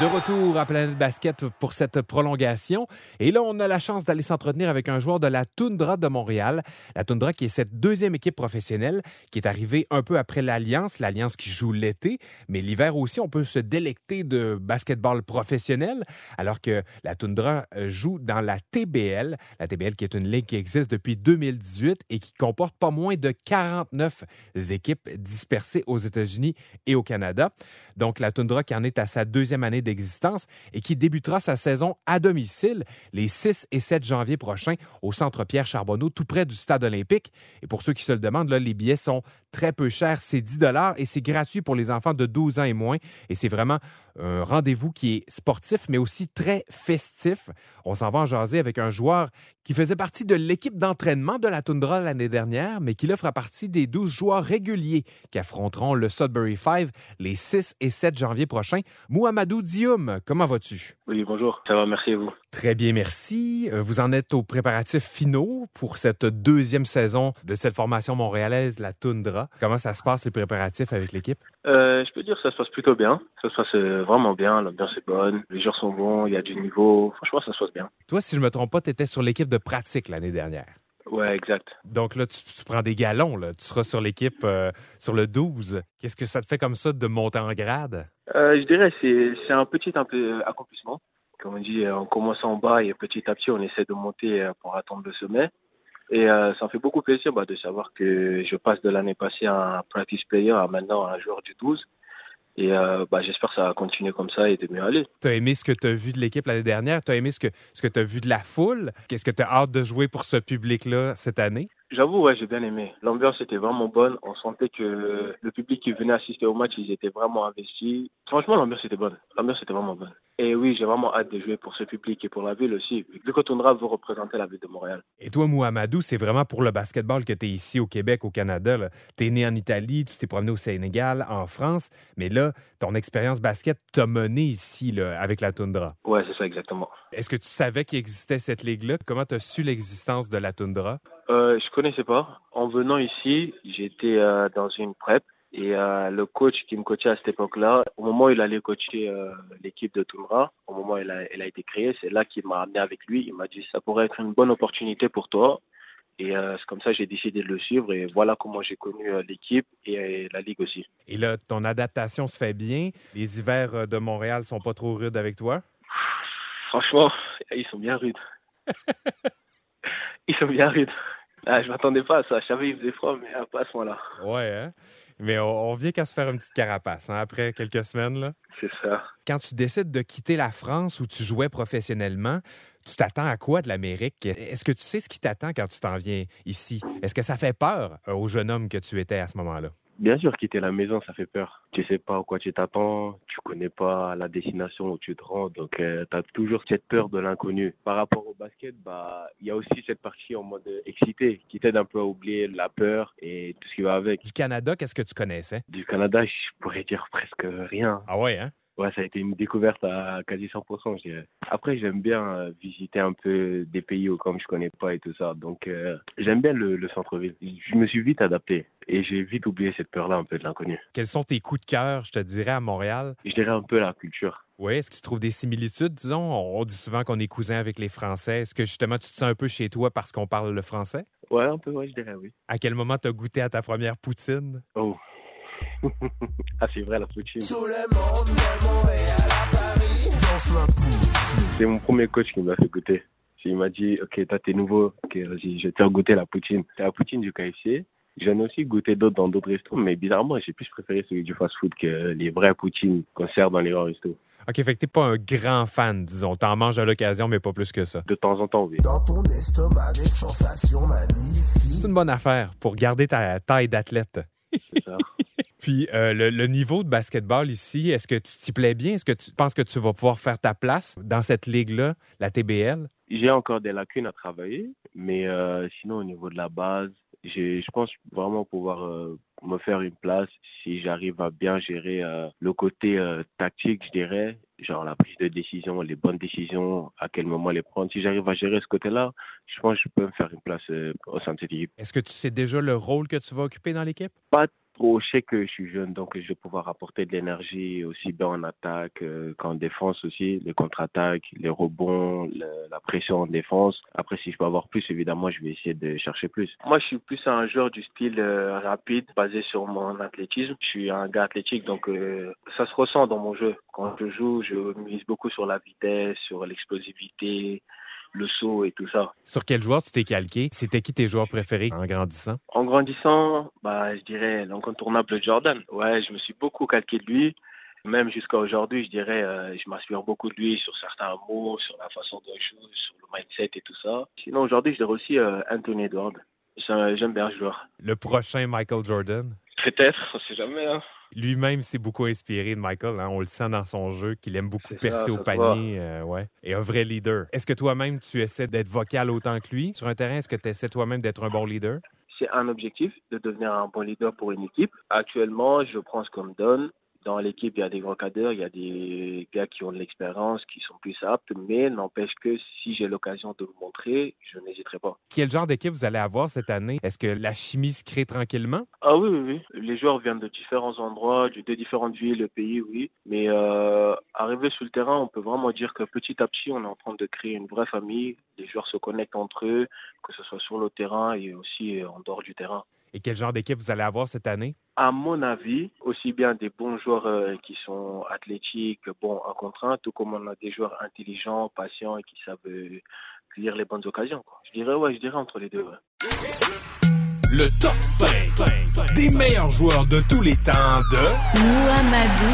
De retour à Planète Basket pour cette prolongation. Et là, on a la chance d'aller s'entretenir avec un joueur de la Toundra de Montréal. La Toundra qui est cette deuxième équipe professionnelle qui est arrivée un peu après l'Alliance, l'Alliance qui joue l'été. Mais l'hiver aussi, on peut se délecter de basketball professionnel alors que la Toundra euh, joue dans la TBL. La TBL qui est une ligue qui existe depuis 2018 et qui comporte pas moins de 49 équipes dispersées aux États-Unis et au Canada. Donc, la Toundra qui en est à sa deuxième année d'existence et qui débutera sa saison à domicile les 6 et 7 janvier prochains au Centre Pierre Charbonneau, tout près du Stade olympique. Et pour ceux qui se le demandent, là, les billets sont très peu chers. C'est 10 et c'est gratuit pour les enfants de 12 ans et moins. Et c'est vraiment un rendez-vous qui est sportif, mais aussi très festif. On s'en va en jaser avec un joueur qui faisait partie de l'équipe d'entraînement de la Toundra l'année dernière, mais qui là fera partie des 12 joueurs réguliers qui affronteront le Sudbury Five les 6 et 7 janvier prochains. Mouhamadou Dioum, comment vas-tu? Oui, bonjour. Ça va, merci à vous. Très bien, merci. Euh, Vous en êtes aux préparatifs finaux pour cette deuxième saison de cette formation montréalaise, la Toundra. Comment ça se passe, les préparatifs avec l'équipe? Euh, je peux dire que ça se passe plutôt bien. Ça se passe euh, vraiment bien. L'ambiance est bonne. Les joueurs sont bons. Il y a du niveau. Franchement, ça se passe bien. Toi, si je ne me trompe pas, tu étais sur l'équipe de pratique l'année dernière. Ouais, exact. Donc là, tu, tu prends des galons, là. tu seras sur l'équipe euh, sur le 12. Qu'est-ce que ça te fait comme ça de monter en grade? Euh, je dirais que c'est un petit un peu accomplissement. Comme on dit, on commence en bas et petit à petit, on essaie de monter pour atteindre le sommet. Et euh, ça me fait beaucoup plaisir bah, de savoir que je passe de l'année passée à un practice player à maintenant un joueur du 12. Et euh, bah, j'espère que ça va continuer comme ça et de mieux aller. Tu as aimé ce que tu as vu de l'équipe l'année dernière? Tu as aimé ce que, ce que tu as vu de la foule? Qu'est-ce que tu as hâte de jouer pour ce public-là cette année? J'avoue, ouais, j'ai bien aimé. L'ambiance était vraiment bonne. On sentait que le public qui venait assister au match, ils étaient vraiment investis. Franchement, l'ambiance était bonne. L'ambiance était vraiment bonne. Et oui, j'ai vraiment hâte de jouer pour ce public et pour la ville aussi. Le Cotondra veut représenter la ville de Montréal. Et toi, Mouhamadou, c'est vraiment pour le basketball que tu es ici au Québec, au Canada. Tu es né en Italie, tu t'es promené au Sénégal, en France, mais là, ton expérience basket t'a mené ici là, avec la Toundra. Ouais, c'est ça exactement. Est-ce que tu savais qu'il existait cette ligue-là? Comment tu as su l'existence de la Toundra? Euh, je connaissais pas. En venant ici, j'étais euh, dans une prep Et euh, le coach qui me coachait à cette époque-là, au moment où il allait coacher euh, l'équipe de Toumra, au moment où elle a, elle a été créée, c'est là qu'il m'a amené avec lui. Il m'a dit ça pourrait être une bonne opportunité pour toi. Et euh, c'est comme ça que j'ai décidé de le suivre. Et voilà comment j'ai connu euh, l'équipe et, euh, la ligue aussi. Et là, ton adaptation se fait bien. Les hivers de Montréal sont pas trop rudes avec toi? Franchement, ils sont bien rudes. *laughs* ils sont bien rudes. Ah, je m'attendais pas à ça. Je savais qu'il faisait froid, mais pas à ce moment-là. Ouais, hein? Mais on, on vient qu'à se faire une petite carapace hein, après quelques semaines. Là. C'est ça. Quand tu décides de quitter la France où tu jouais professionnellement, tu t'attends à quoi de l'Amérique? Est-ce que tu sais ce qui t'attend quand tu t'en viens ici? Est-ce que ça fait peur euh, au jeune homme que tu étais à ce moment-là? Bien sûr, quitter la maison, ça fait peur. Tu sais pas à quoi tu t'attends, tu connais pas la destination où tu te rends, donc tu as toujours cette peur de l'inconnu. Par rapport au basket, bah il y a aussi cette partie en mode excité qui t'aide un peu à oublier la peur et tout ce qui va avec. Du Canada, qu'est-ce que tu connaissais? Du Canada, je pourrais dire presque rien. Ah ouais, hein? Ouais, ça a été une découverte à quasi 100%, je dirais. Après, j'aime bien euh, visiter un peu des pays où comme je connais pas et tout ça. Donc, euh, j'aime bien le, le centre-ville. Je me suis vite adapté et j'ai vite oublié cette peur-là un peu de l'inconnu. Quels sont tes coups de cœur, je te dirais, à Montréal? Je dirais un peu la culture. Oui, est-ce que tu trouves des similitudes, disons? On dit souvent qu'on est cousins avec les Français. Est-ce que justement tu te sens un peu chez toi parce qu'on parle le français? Ouais, un peu, ouais, je dirais oui. À quel moment tu as goûté à ta première poutine? Oh. Ah, c'est vrai, la poutine. Tout le monde de Montréal à Paris danse la poutine. C'est mon premier coach qui m'a fait goûter. Il m'a dit, OK, toi, t'es nouveau. OK, vas-y, je vais te faire goûter la poutine. C'est la poutine du KFC. J'en ai aussi goûté d'autres dans d'autres restos, mais bizarrement, j'ai plus préféré celui du fast-food que les vraies poutines qu'on sert dans les grands restos. OK, fait que t'es pas un grand fan, disons. T'en manges à l'occasion, mais pas plus que ça. De temps en temps, oui. Dans ton estomac, des sensations magnifiques. C'est une bonne affaire pour garder ta taille d'athlète. *laughs* Puis euh, le, le niveau de basketball ici, est-ce que tu t'y plais bien? Est-ce que tu penses que tu vas pouvoir faire ta place dans cette ligue-là, la TBL? J'ai encore des lacunes à travailler, mais euh, sinon, au niveau de la base, je pense vraiment pouvoir euh, me faire une place si j'arrive à bien gérer le côté tactique, je dirais, genre la prise de décision, les bonnes décisions, à quel moment les prendre. Si j'arrive à gérer ce côté-là, je pense que je peux me faire une place euh, au sein de cette équipe. Est-ce que tu sais déjà le rôle que tu vas occuper dans l'équipe? Pas je sais que je suis jeune, donc je vais pouvoir apporter de l'énergie aussi bien en attaque euh, qu'en défense aussi, les contre-attaques, les rebonds, la pression en défense. Après, si je peux avoir plus, évidemment, je vais essayer de chercher plus. Moi, je suis plus un joueur du style euh, rapide, basé sur mon athlétisme. Je suis un gars athlétique, donc euh, ça se ressent dans mon jeu. Quand je joue, je mise beaucoup sur la vitesse, sur l'explosivité, le saut et tout ça. Sur quel joueur tu t'es calqué? C'était qui tes joueurs préférés en grandissant? En grandissant, bah, je dirais l'incontournable Jordan. Ouais, je me suis beaucoup calqué de lui. Même jusqu'à aujourd'hui, je dirais, euh, je m'inspire beaucoup de lui sur certains mots, sur la façon de jouer, sur le mindset et tout ça. Sinon, aujourd'hui, je dirais aussi euh, Anthony Edwards. C'est- J'aime bien ce joueur. Le prochain Michael Jordan? Peut-être, on sait jamais. Hein. Lui-même s'est beaucoup inspiré de Michael. hein. On le sent dans son jeu qu'il aime beaucoup percer ça, au panier. euh, ouais. Et un vrai leader. Est-ce que toi-même, tu essaies d'être vocal autant que lui sur un terrain? Est-ce que tu essaies toi-même d'être un bon leader? C'est un objectif de devenir un bon leader pour une équipe. Actuellement, je prends ce qu'on me donne. Dans l'équipe, il y a des grands cadres, il y a des gars qui ont de l'expérience, qui sont plus aptes, mais n'empêche que si j'ai l'occasion de me montrer, je n'hésiterai pas. Quel genre d'équipe vous allez avoir cette année? Est-ce que la chimie se crée tranquillement? Ah oui, oui, oui. Les joueurs viennent de différents endroits, de différentes villes, le pays, oui. Mais euh, arrivé sur le terrain, on peut vraiment dire que petit à petit, on est en train de créer une vraie famille. Les joueurs se connectent entre eux, que ce soit sur le terrain et aussi en dehors du terrain. Et quel genre d'équipe vous allez avoir cette année? À mon avis, aussi bien des bons joueurs euh, qui sont athlétiques, bons en contrainte, tout comme on a des joueurs intelligents, patients et qui savent euh, cueillir les bonnes occasions. Quoi. Je dirais, ouais, je dirais entre les deux. ouais. Le top 5 des meilleurs joueurs de tous les temps de Mouhamadou.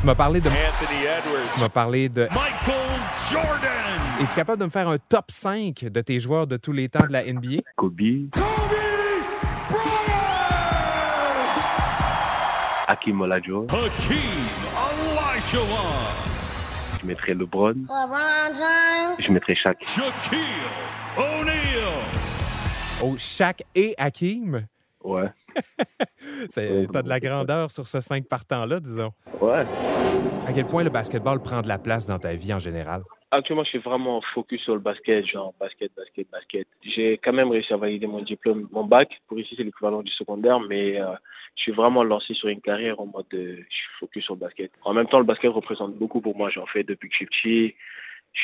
Tu m'as parlé de. Anthony Edwards. Tu m'as parlé de. Michael Jordan. Es-tu capable de me faire un top 5 de tes joueurs de tous les temps de la NBA? Kobe, Hakim Olajuwon, Hakeem Olajuwon. je mettrais LeBron, LeBron James. je mettrais Shaq. Shaquille O'Neal. Oh, Shaq et Hakim? Ouais. *laughs* C'est- T'as de la grandeur sur ce 5 partants-là, disons. Ouais. À quel point le basketball prend de la place dans ta vie en général? Actuellement, je suis vraiment focus sur le basket, genre basket, basket, basket. J'ai quand même réussi à valider mon diplôme, mon bac. Pour ici, c'est l'équivalent du secondaire, mais euh, je suis vraiment lancé sur une carrière en mode euh, je suis focus sur le basket. En même temps, le basket représente beaucoup pour moi. J'en fais depuis que je suis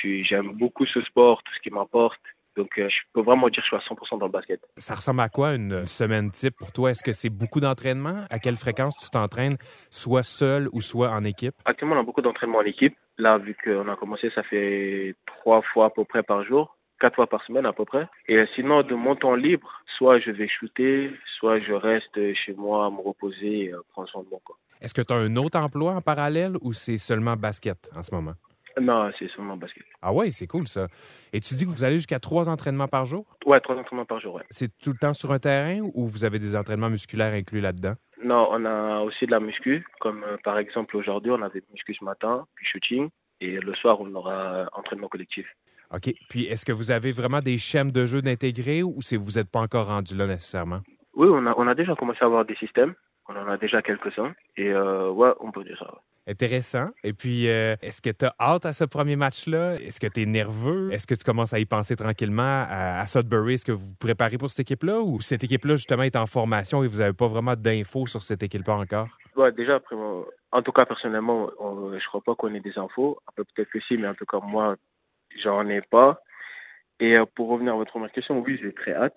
petit. J'aime beaucoup ce sport, tout ce qui m'apporte. Donc, euh, je peux vraiment dire que je suis à 100% dans le basket. Ça ressemble à quoi une semaine type pour toi? Est-ce que c'est beaucoup d'entraînement? À quelle fréquence tu t'entraînes, soit seul ou soit en équipe? Actuellement, on a beaucoup d'entraînements en équipe. Là, vu qu'on a commencé, ça fait trois fois à peu près par jour, quatre fois par semaine à peu près. Et sinon, de mon temps libre, soit je vais shooter, soit je reste chez moi à me reposer et euh, prendre soin de mon corps. Est-ce que tu as un autre emploi en parallèle ou c'est seulement basket en ce moment? Non, c'est seulement basket. Ah ouais, c'est cool ça. Et tu dis que vous allez jusqu'à trois entraînements par jour? Ouais, trois entraînements par jour, ouais. C'est tout le temps sur un terrain ou vous avez des entraînements musculaires inclus là-dedans? Non, on a aussi de la muscu, comme euh, par exemple aujourd'hui, on avait muscu ce matin, puis shooting, et le soir, on aura entraînement collectif. OK. Puis est-ce que vous avez vraiment des schèmes de jeu d'intégrer ou c'est vous n'êtes pas encore rendu là nécessairement? Oui, on a, on a déjà commencé à avoir des systèmes, on en a déjà quelques-uns, et euh, ouais, on peut dire ça. ouais. Intéressant. Et puis, euh, est-ce que tu as hâte à ce premier match-là? Est-ce que tu es nerveux? Est-ce que tu commences à y penser tranquillement? À, à Sudbury? Est-ce que vous vous préparez pour cette équipe-là? Ou cette équipe-là, justement, est en formation et vous n'avez pas vraiment d'infos sur cette équipe-là encore? Ouais, déjà, après, moi, en tout cas, personnellement, on, je crois pas qu'on ait des infos. Peut-être que si, mais en tout cas, moi, j'en ai pas. Et euh, pour revenir à votre première question, oui, j'ai très hâte.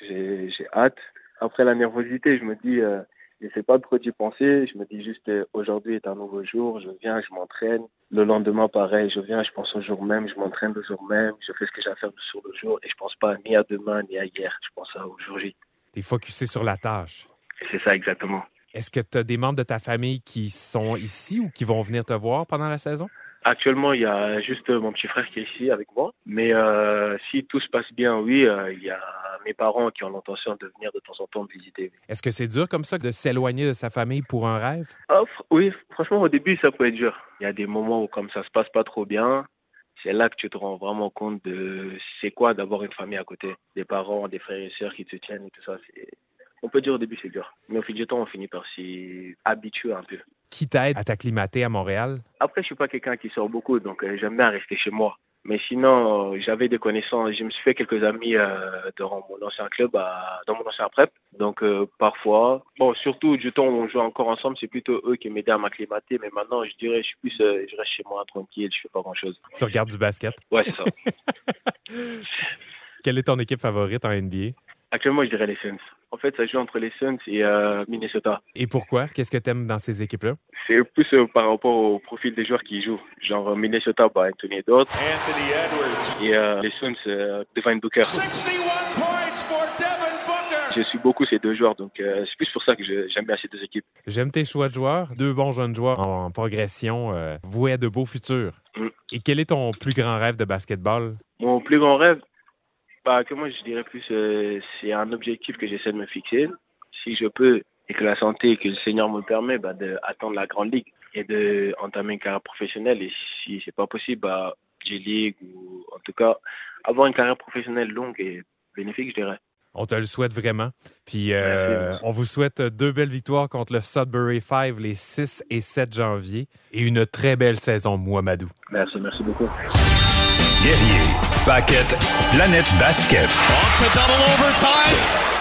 J'ai j'ai hâte. Après la nervosité, je me dis, euh, je sais pas trop d'y penser. Je me dis juste, euh, aujourd'hui est un nouveau jour. Je viens, je m'entraîne. Le lendemain, pareil, je viens, je pense au jour même, je m'entraîne le jour même. Je fais ce que j'ai à faire sur le jour. Et je pense pas ni à demain, ni à hier. Je pense à au jour J. Tu es focusé sur la tâche. C'est ça, exactement. Est-ce que tu as des membres de ta famille qui sont ici ou qui vont venir te voir pendant la saison? Actuellement, il y a juste mon petit frère qui est ici avec moi. Mais euh, si tout se passe bien, oui, euh, il y a mes parents qui ont l'intention de venir de temps en temps me visiter. Est-ce que c'est dur comme ça de s'éloigner de sa famille pour un rêve? Ah, oui, franchement, au début, ça peut être dur. Il y a des moments où, comme ça se passe pas trop bien, c'est là que tu te rends vraiment compte de c'est quoi d'avoir une famille à côté. Des parents, des frères et sœurs qui te tiennent et tout ça. On peut dire au début, c'est dur. Mais au fil du temps, on finit par s'y habituer un peu. Qui t'aide à t'acclimater à Montréal? Après, je suis pas quelqu'un qui sort beaucoup, donc euh, j'aime bien rester chez moi. Mais sinon, euh, j'avais des connaissances. Je me suis fait quelques amis euh, dans mon ancien club, à- dans mon ancien prep. Donc euh, parfois, bon, surtout du temps où on joue encore ensemble, c'est plutôt eux qui m'aidaient à m'acclimater. Mais maintenant, je dirais, je suis plus, je reste chez moi tranquille, je fais pas grand chose. Tu regardes du basket? Ouais, c'est ça. *laughs* Quelle est ton équipe favorite en NBA? Actuellement, je dirais les Suns. En fait, ça joue entre les Suns et euh, Minnesota. Et pourquoi? Qu'est-ce que tu aimes dans ces équipes-là? C'est plus euh, par rapport au profil des joueurs qui y jouent. Genre euh, Minnesota, bah, Anthony Edwards. Anthony Edwards. Et euh, les Suns, euh, Devin Booker. 61 points for Devin Booker. Je suis beaucoup ces deux joueurs, donc euh, c'est plus pour ça que j'aime bien ces deux équipes. J'aime tes choix de joueurs. Deux bons jeunes joueurs en progression, euh, voués à de beaux futurs. Mm. Et quel est ton plus grand rêve de basketball? Mon plus grand rêve, bah, que moi je dirais plus, euh, c'est un objectif que j'essaie de me fixer. Si je peux, et que la santé et que le Seigneur me permet, bah, d'atteindre la grande ligue et de entamer une carrière professionnelle. Et si c'est pas possible, bah, G-League ou en tout cas avoir une carrière professionnelle longue et bénéfique, je dirais. On te le souhaite vraiment. Puis euh, on vous souhaite deux belles victoires contre le Sudbury Five les 6 et 7 janvier et une très belle saison, Mouamadou. Merci, merci beaucoup. Guerrier, Paquette, Planète Basket.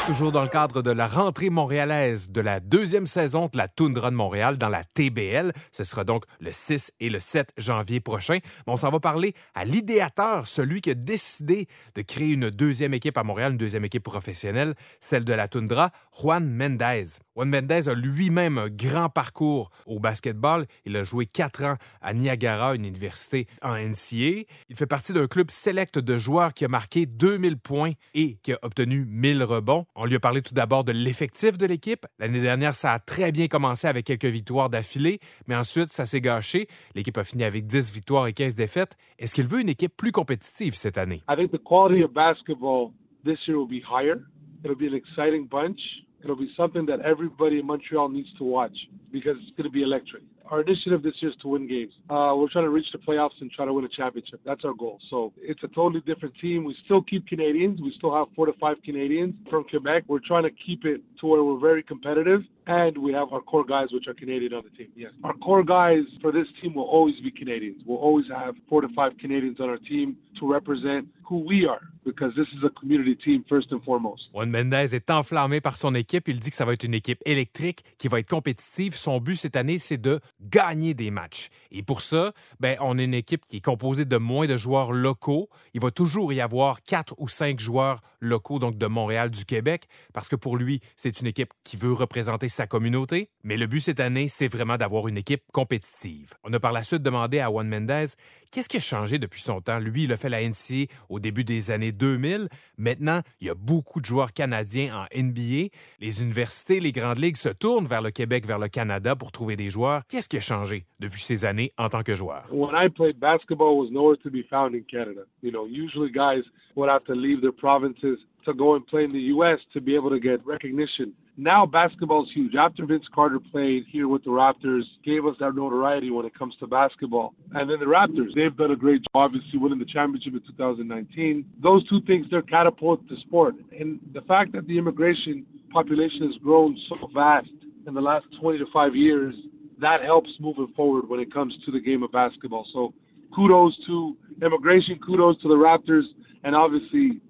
Toujours dans le cadre de la rentrée montréalaise de la deuxième saison de la Toundra de Montréal dans la TBL. Ce sera donc le 6 et le 7 janvier prochain. On s'en va parler à l'idéateur, celui qui a décidé de créer une deuxième équipe à Montréal, une deuxième équipe professionnelle, celle de la Toundra, Juan Mendez. Juan Mendez a lui-même un grand parcours au basketball. Il a joué quatre ans à Niagara, une université en NCA. Il fait partie d'un club select de joueurs qui a marqué 2000 points et qui a obtenu 1000 rebonds. On lui a parlé tout d'abord de l'effectif de l'équipe. L'année dernière, ça a très bien commencé avec quelques victoires d'affilée, mais ensuite, ça s'est gâché. L'équipe a fini avec 10 victoires et 15 défaites. Est-ce qu'il veut une équipe plus compétitive cette année? I think the quality of basketball this year will be higher. It'll be an exciting bunch. It'll be something that everybody in Montreal needs to watch because it's going to be electric. Our initiative this year is to win games. Uh, we're trying to reach the playoffs and try to win a championship. That's our goal. So it's a totally different team. We still keep Canadians. We still have four to five Canadians from Quebec. We're trying to keep it to where we're very competitive. and we have our core guys, which are Canadian on the team. Yes. Our core guys for this team will always be Canadians. We'll always have four to five Canadians on our team to represent who we are because this is a community team first and foremost. Juan Mendez est enflammé par son équipe. Il dit que ça va être une équipe électrique qui va être compétitive. Son but cette année, c'est de gagner des matchs. Et pour ça, ben, on a une équipe qui est composée de moins de joueurs locaux. Il va toujours y avoir quatre ou cinq joueurs locaux, donc de Montréal, du Québec, parce que pour lui, c'est une équipe qui veut représenter sa communauté. Mais le but cette année, c'est vraiment d'avoir une équipe compétitive. On a par la suite demandé à Juan Mendez qu'est-ce qui a changé depuis son temps? Lui, il a fait la NCA au début des années 2000. Maintenant, il y a beaucoup de joueurs canadiens en NBA. Les universités, les grandes ligues se tournent vers le Québec, vers le Canada pour trouver des joueurs. Qu'est-ce qui a changé depuis ces années en tant que joueur? When I played, basketball was nowhere to be found in Canada. Usually guys would have to leave their provinces to go and play in the U.S. to be able to get recognition. Now basketball is huge. After Vince Carter played here with the Raptors, gave us that notoriety when it comes to basketball. And then the Raptors, they've done a great job, obviously winning the championship in 2019. Those two things, they're catapulted the sport. And the fact that the immigration population has grown so fast in the last 20 to 5 years, that helps moving forward when it comes to the game of basketball. So kudos to immigration, kudos to the Raptors, and obviously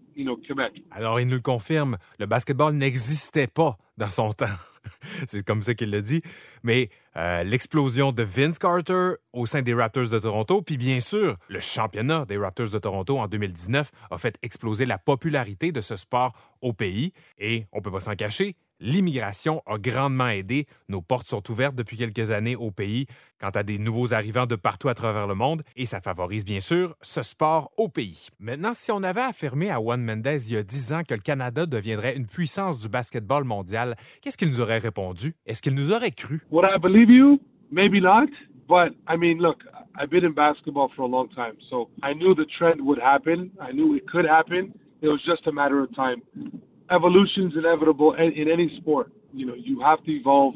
Alors, il nous le confirme, le basketball n'existait pas dans son *laughs* temps. C'est comme ça qu'il le dit. Mais euh, l'explosion de Vince Carter au sein des Raptors de Toronto, puis bien sûr, le championnat des Raptors de Toronto en 2019 a fait exploser la popularité de ce sport au pays. Et on peut pas s'en cacher, l'immigration a grandement aidé. Nos portes sont ouvertes depuis quelques années au pays quant à des nouveaux arrivants de partout à travers le monde et ça favorise bien sûr ce sport au pays. Maintenant, si on avait affirmé à Juan Mendez il y a 10 ans que le Canada deviendrait une puissance du basketball mondial, qu'est-ce qu'il nous aurait répondu? Est-ce qu'il nous aurait cru? Would I believe you? Maybe not. But I mean, look, I've been in basketball for a long time, so I knew the trend would happen. I knew it could happen. It was just a matter of time. Evolution is inevitable in, in any sport. You know, you have to evolve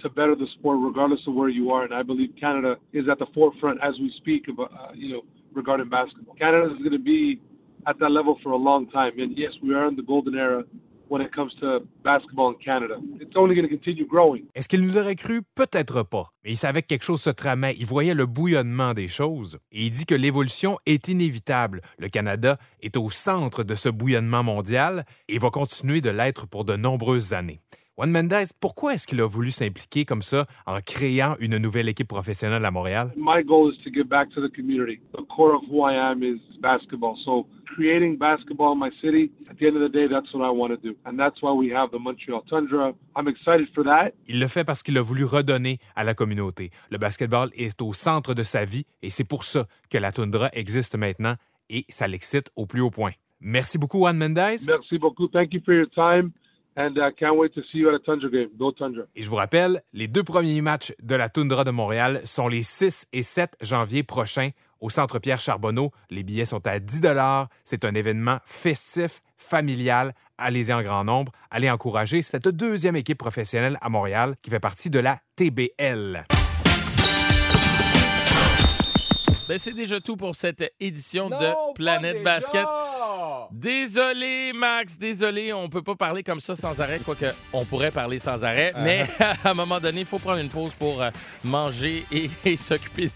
to better the sport regardless of where you are. And I believe Canada is at the forefront as we speak about, uh, you know, regarding basketball. Canada is going to be at that level for a long time. And yes, we are in the golden era when it comes to basketball in Canada. It's only going to continue growing. Est-ce qu'il nous aurait cru? Peut-être pas. Mais il savait que quelque chose se tramait. Il voyait le bouillonnement des choses. Et il dit que l'évolution est inévitable. Le Canada est au centre de ce bouillonnement mondial et va continuer de l'être pour de nombreuses années. Juan Mendez, pourquoi est-ce qu'il a voulu s'impliquer comme ça en créant une nouvelle équipe professionnelle à Montréal? My goal is to give back to the community. The core of who I am is basketball. So creating basketball in my city, at the end of the day, that's what I want to do. And that's why we have the Montreal Tundra. I'm excited for that. Il le fait parce qu'il a voulu redonner à la communauté. Le basketball est au centre de sa vie et c'est pour ça que la Tundra existe maintenant et ça l'excite au plus haut point. Merci beaucoup, Juan Mendez. Merci beaucoup. Thank you for your time. And I can't wait to see you at a Tundra game. Go Tundra. Et je vous rappelle, les deux premiers matchs de la Toundra de Montréal sont les 6 et 7 janvier prochains au Centre Pierre Charbonneau. Les billets sont à 10 C'est un événement festif, familial. Allez-y en grand nombre. Allez encourager cette deuxième équipe professionnelle à Montréal qui fait partie de la TBL. Ben, c'est déjà tout pour cette édition de Planète Basket. Désolé, Max, désolé, on peut pas parler comme ça sans arrêt, quoique on pourrait parler sans arrêt, Ah. mais *laughs* à un moment donné, il faut prendre une pause pour euh, manger et, *laughs* et s'occuper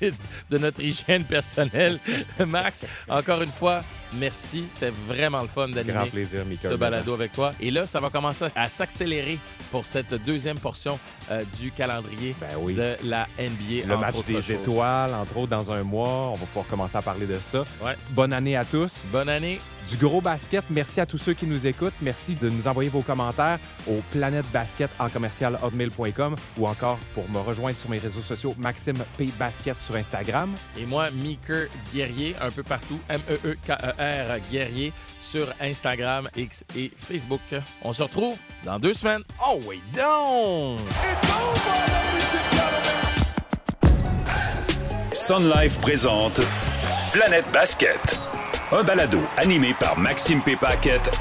de, notre hygiène personnelle. *laughs* Max, encore une fois, merci. C'était vraiment le fun d'animer plaisir, Michael. ce balado avec toi. Et là, ça va commencer à s'accélérer pour cette deuxième portion euh, du calendrier de la NBA. Ben Le match des choses. étoiles, entre autres, dans un mois. On va pouvoir commencer à parler de ça. Ouais. Bonne année à tous. Bonne année. Du gros basket. Merci à tous ceux qui nous écoutent. Merci de nous envoyer vos commentaires au planètebasket en commercial hotmail.com ou encore pour me rejoindre sur mes réseaux sociaux Maxime P Basket sur Instagram. Et moi, Meeker Guerrier, un peu partout, E M-E-E-K-E-R Guerrier, sur Instagram, X et Facebook. On se retrouve dans deux semaines. Oh oui, donc! Sun Life présente Planète Basket. Un balado animé par Maxime P.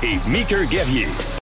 Et Meeker Guerrier.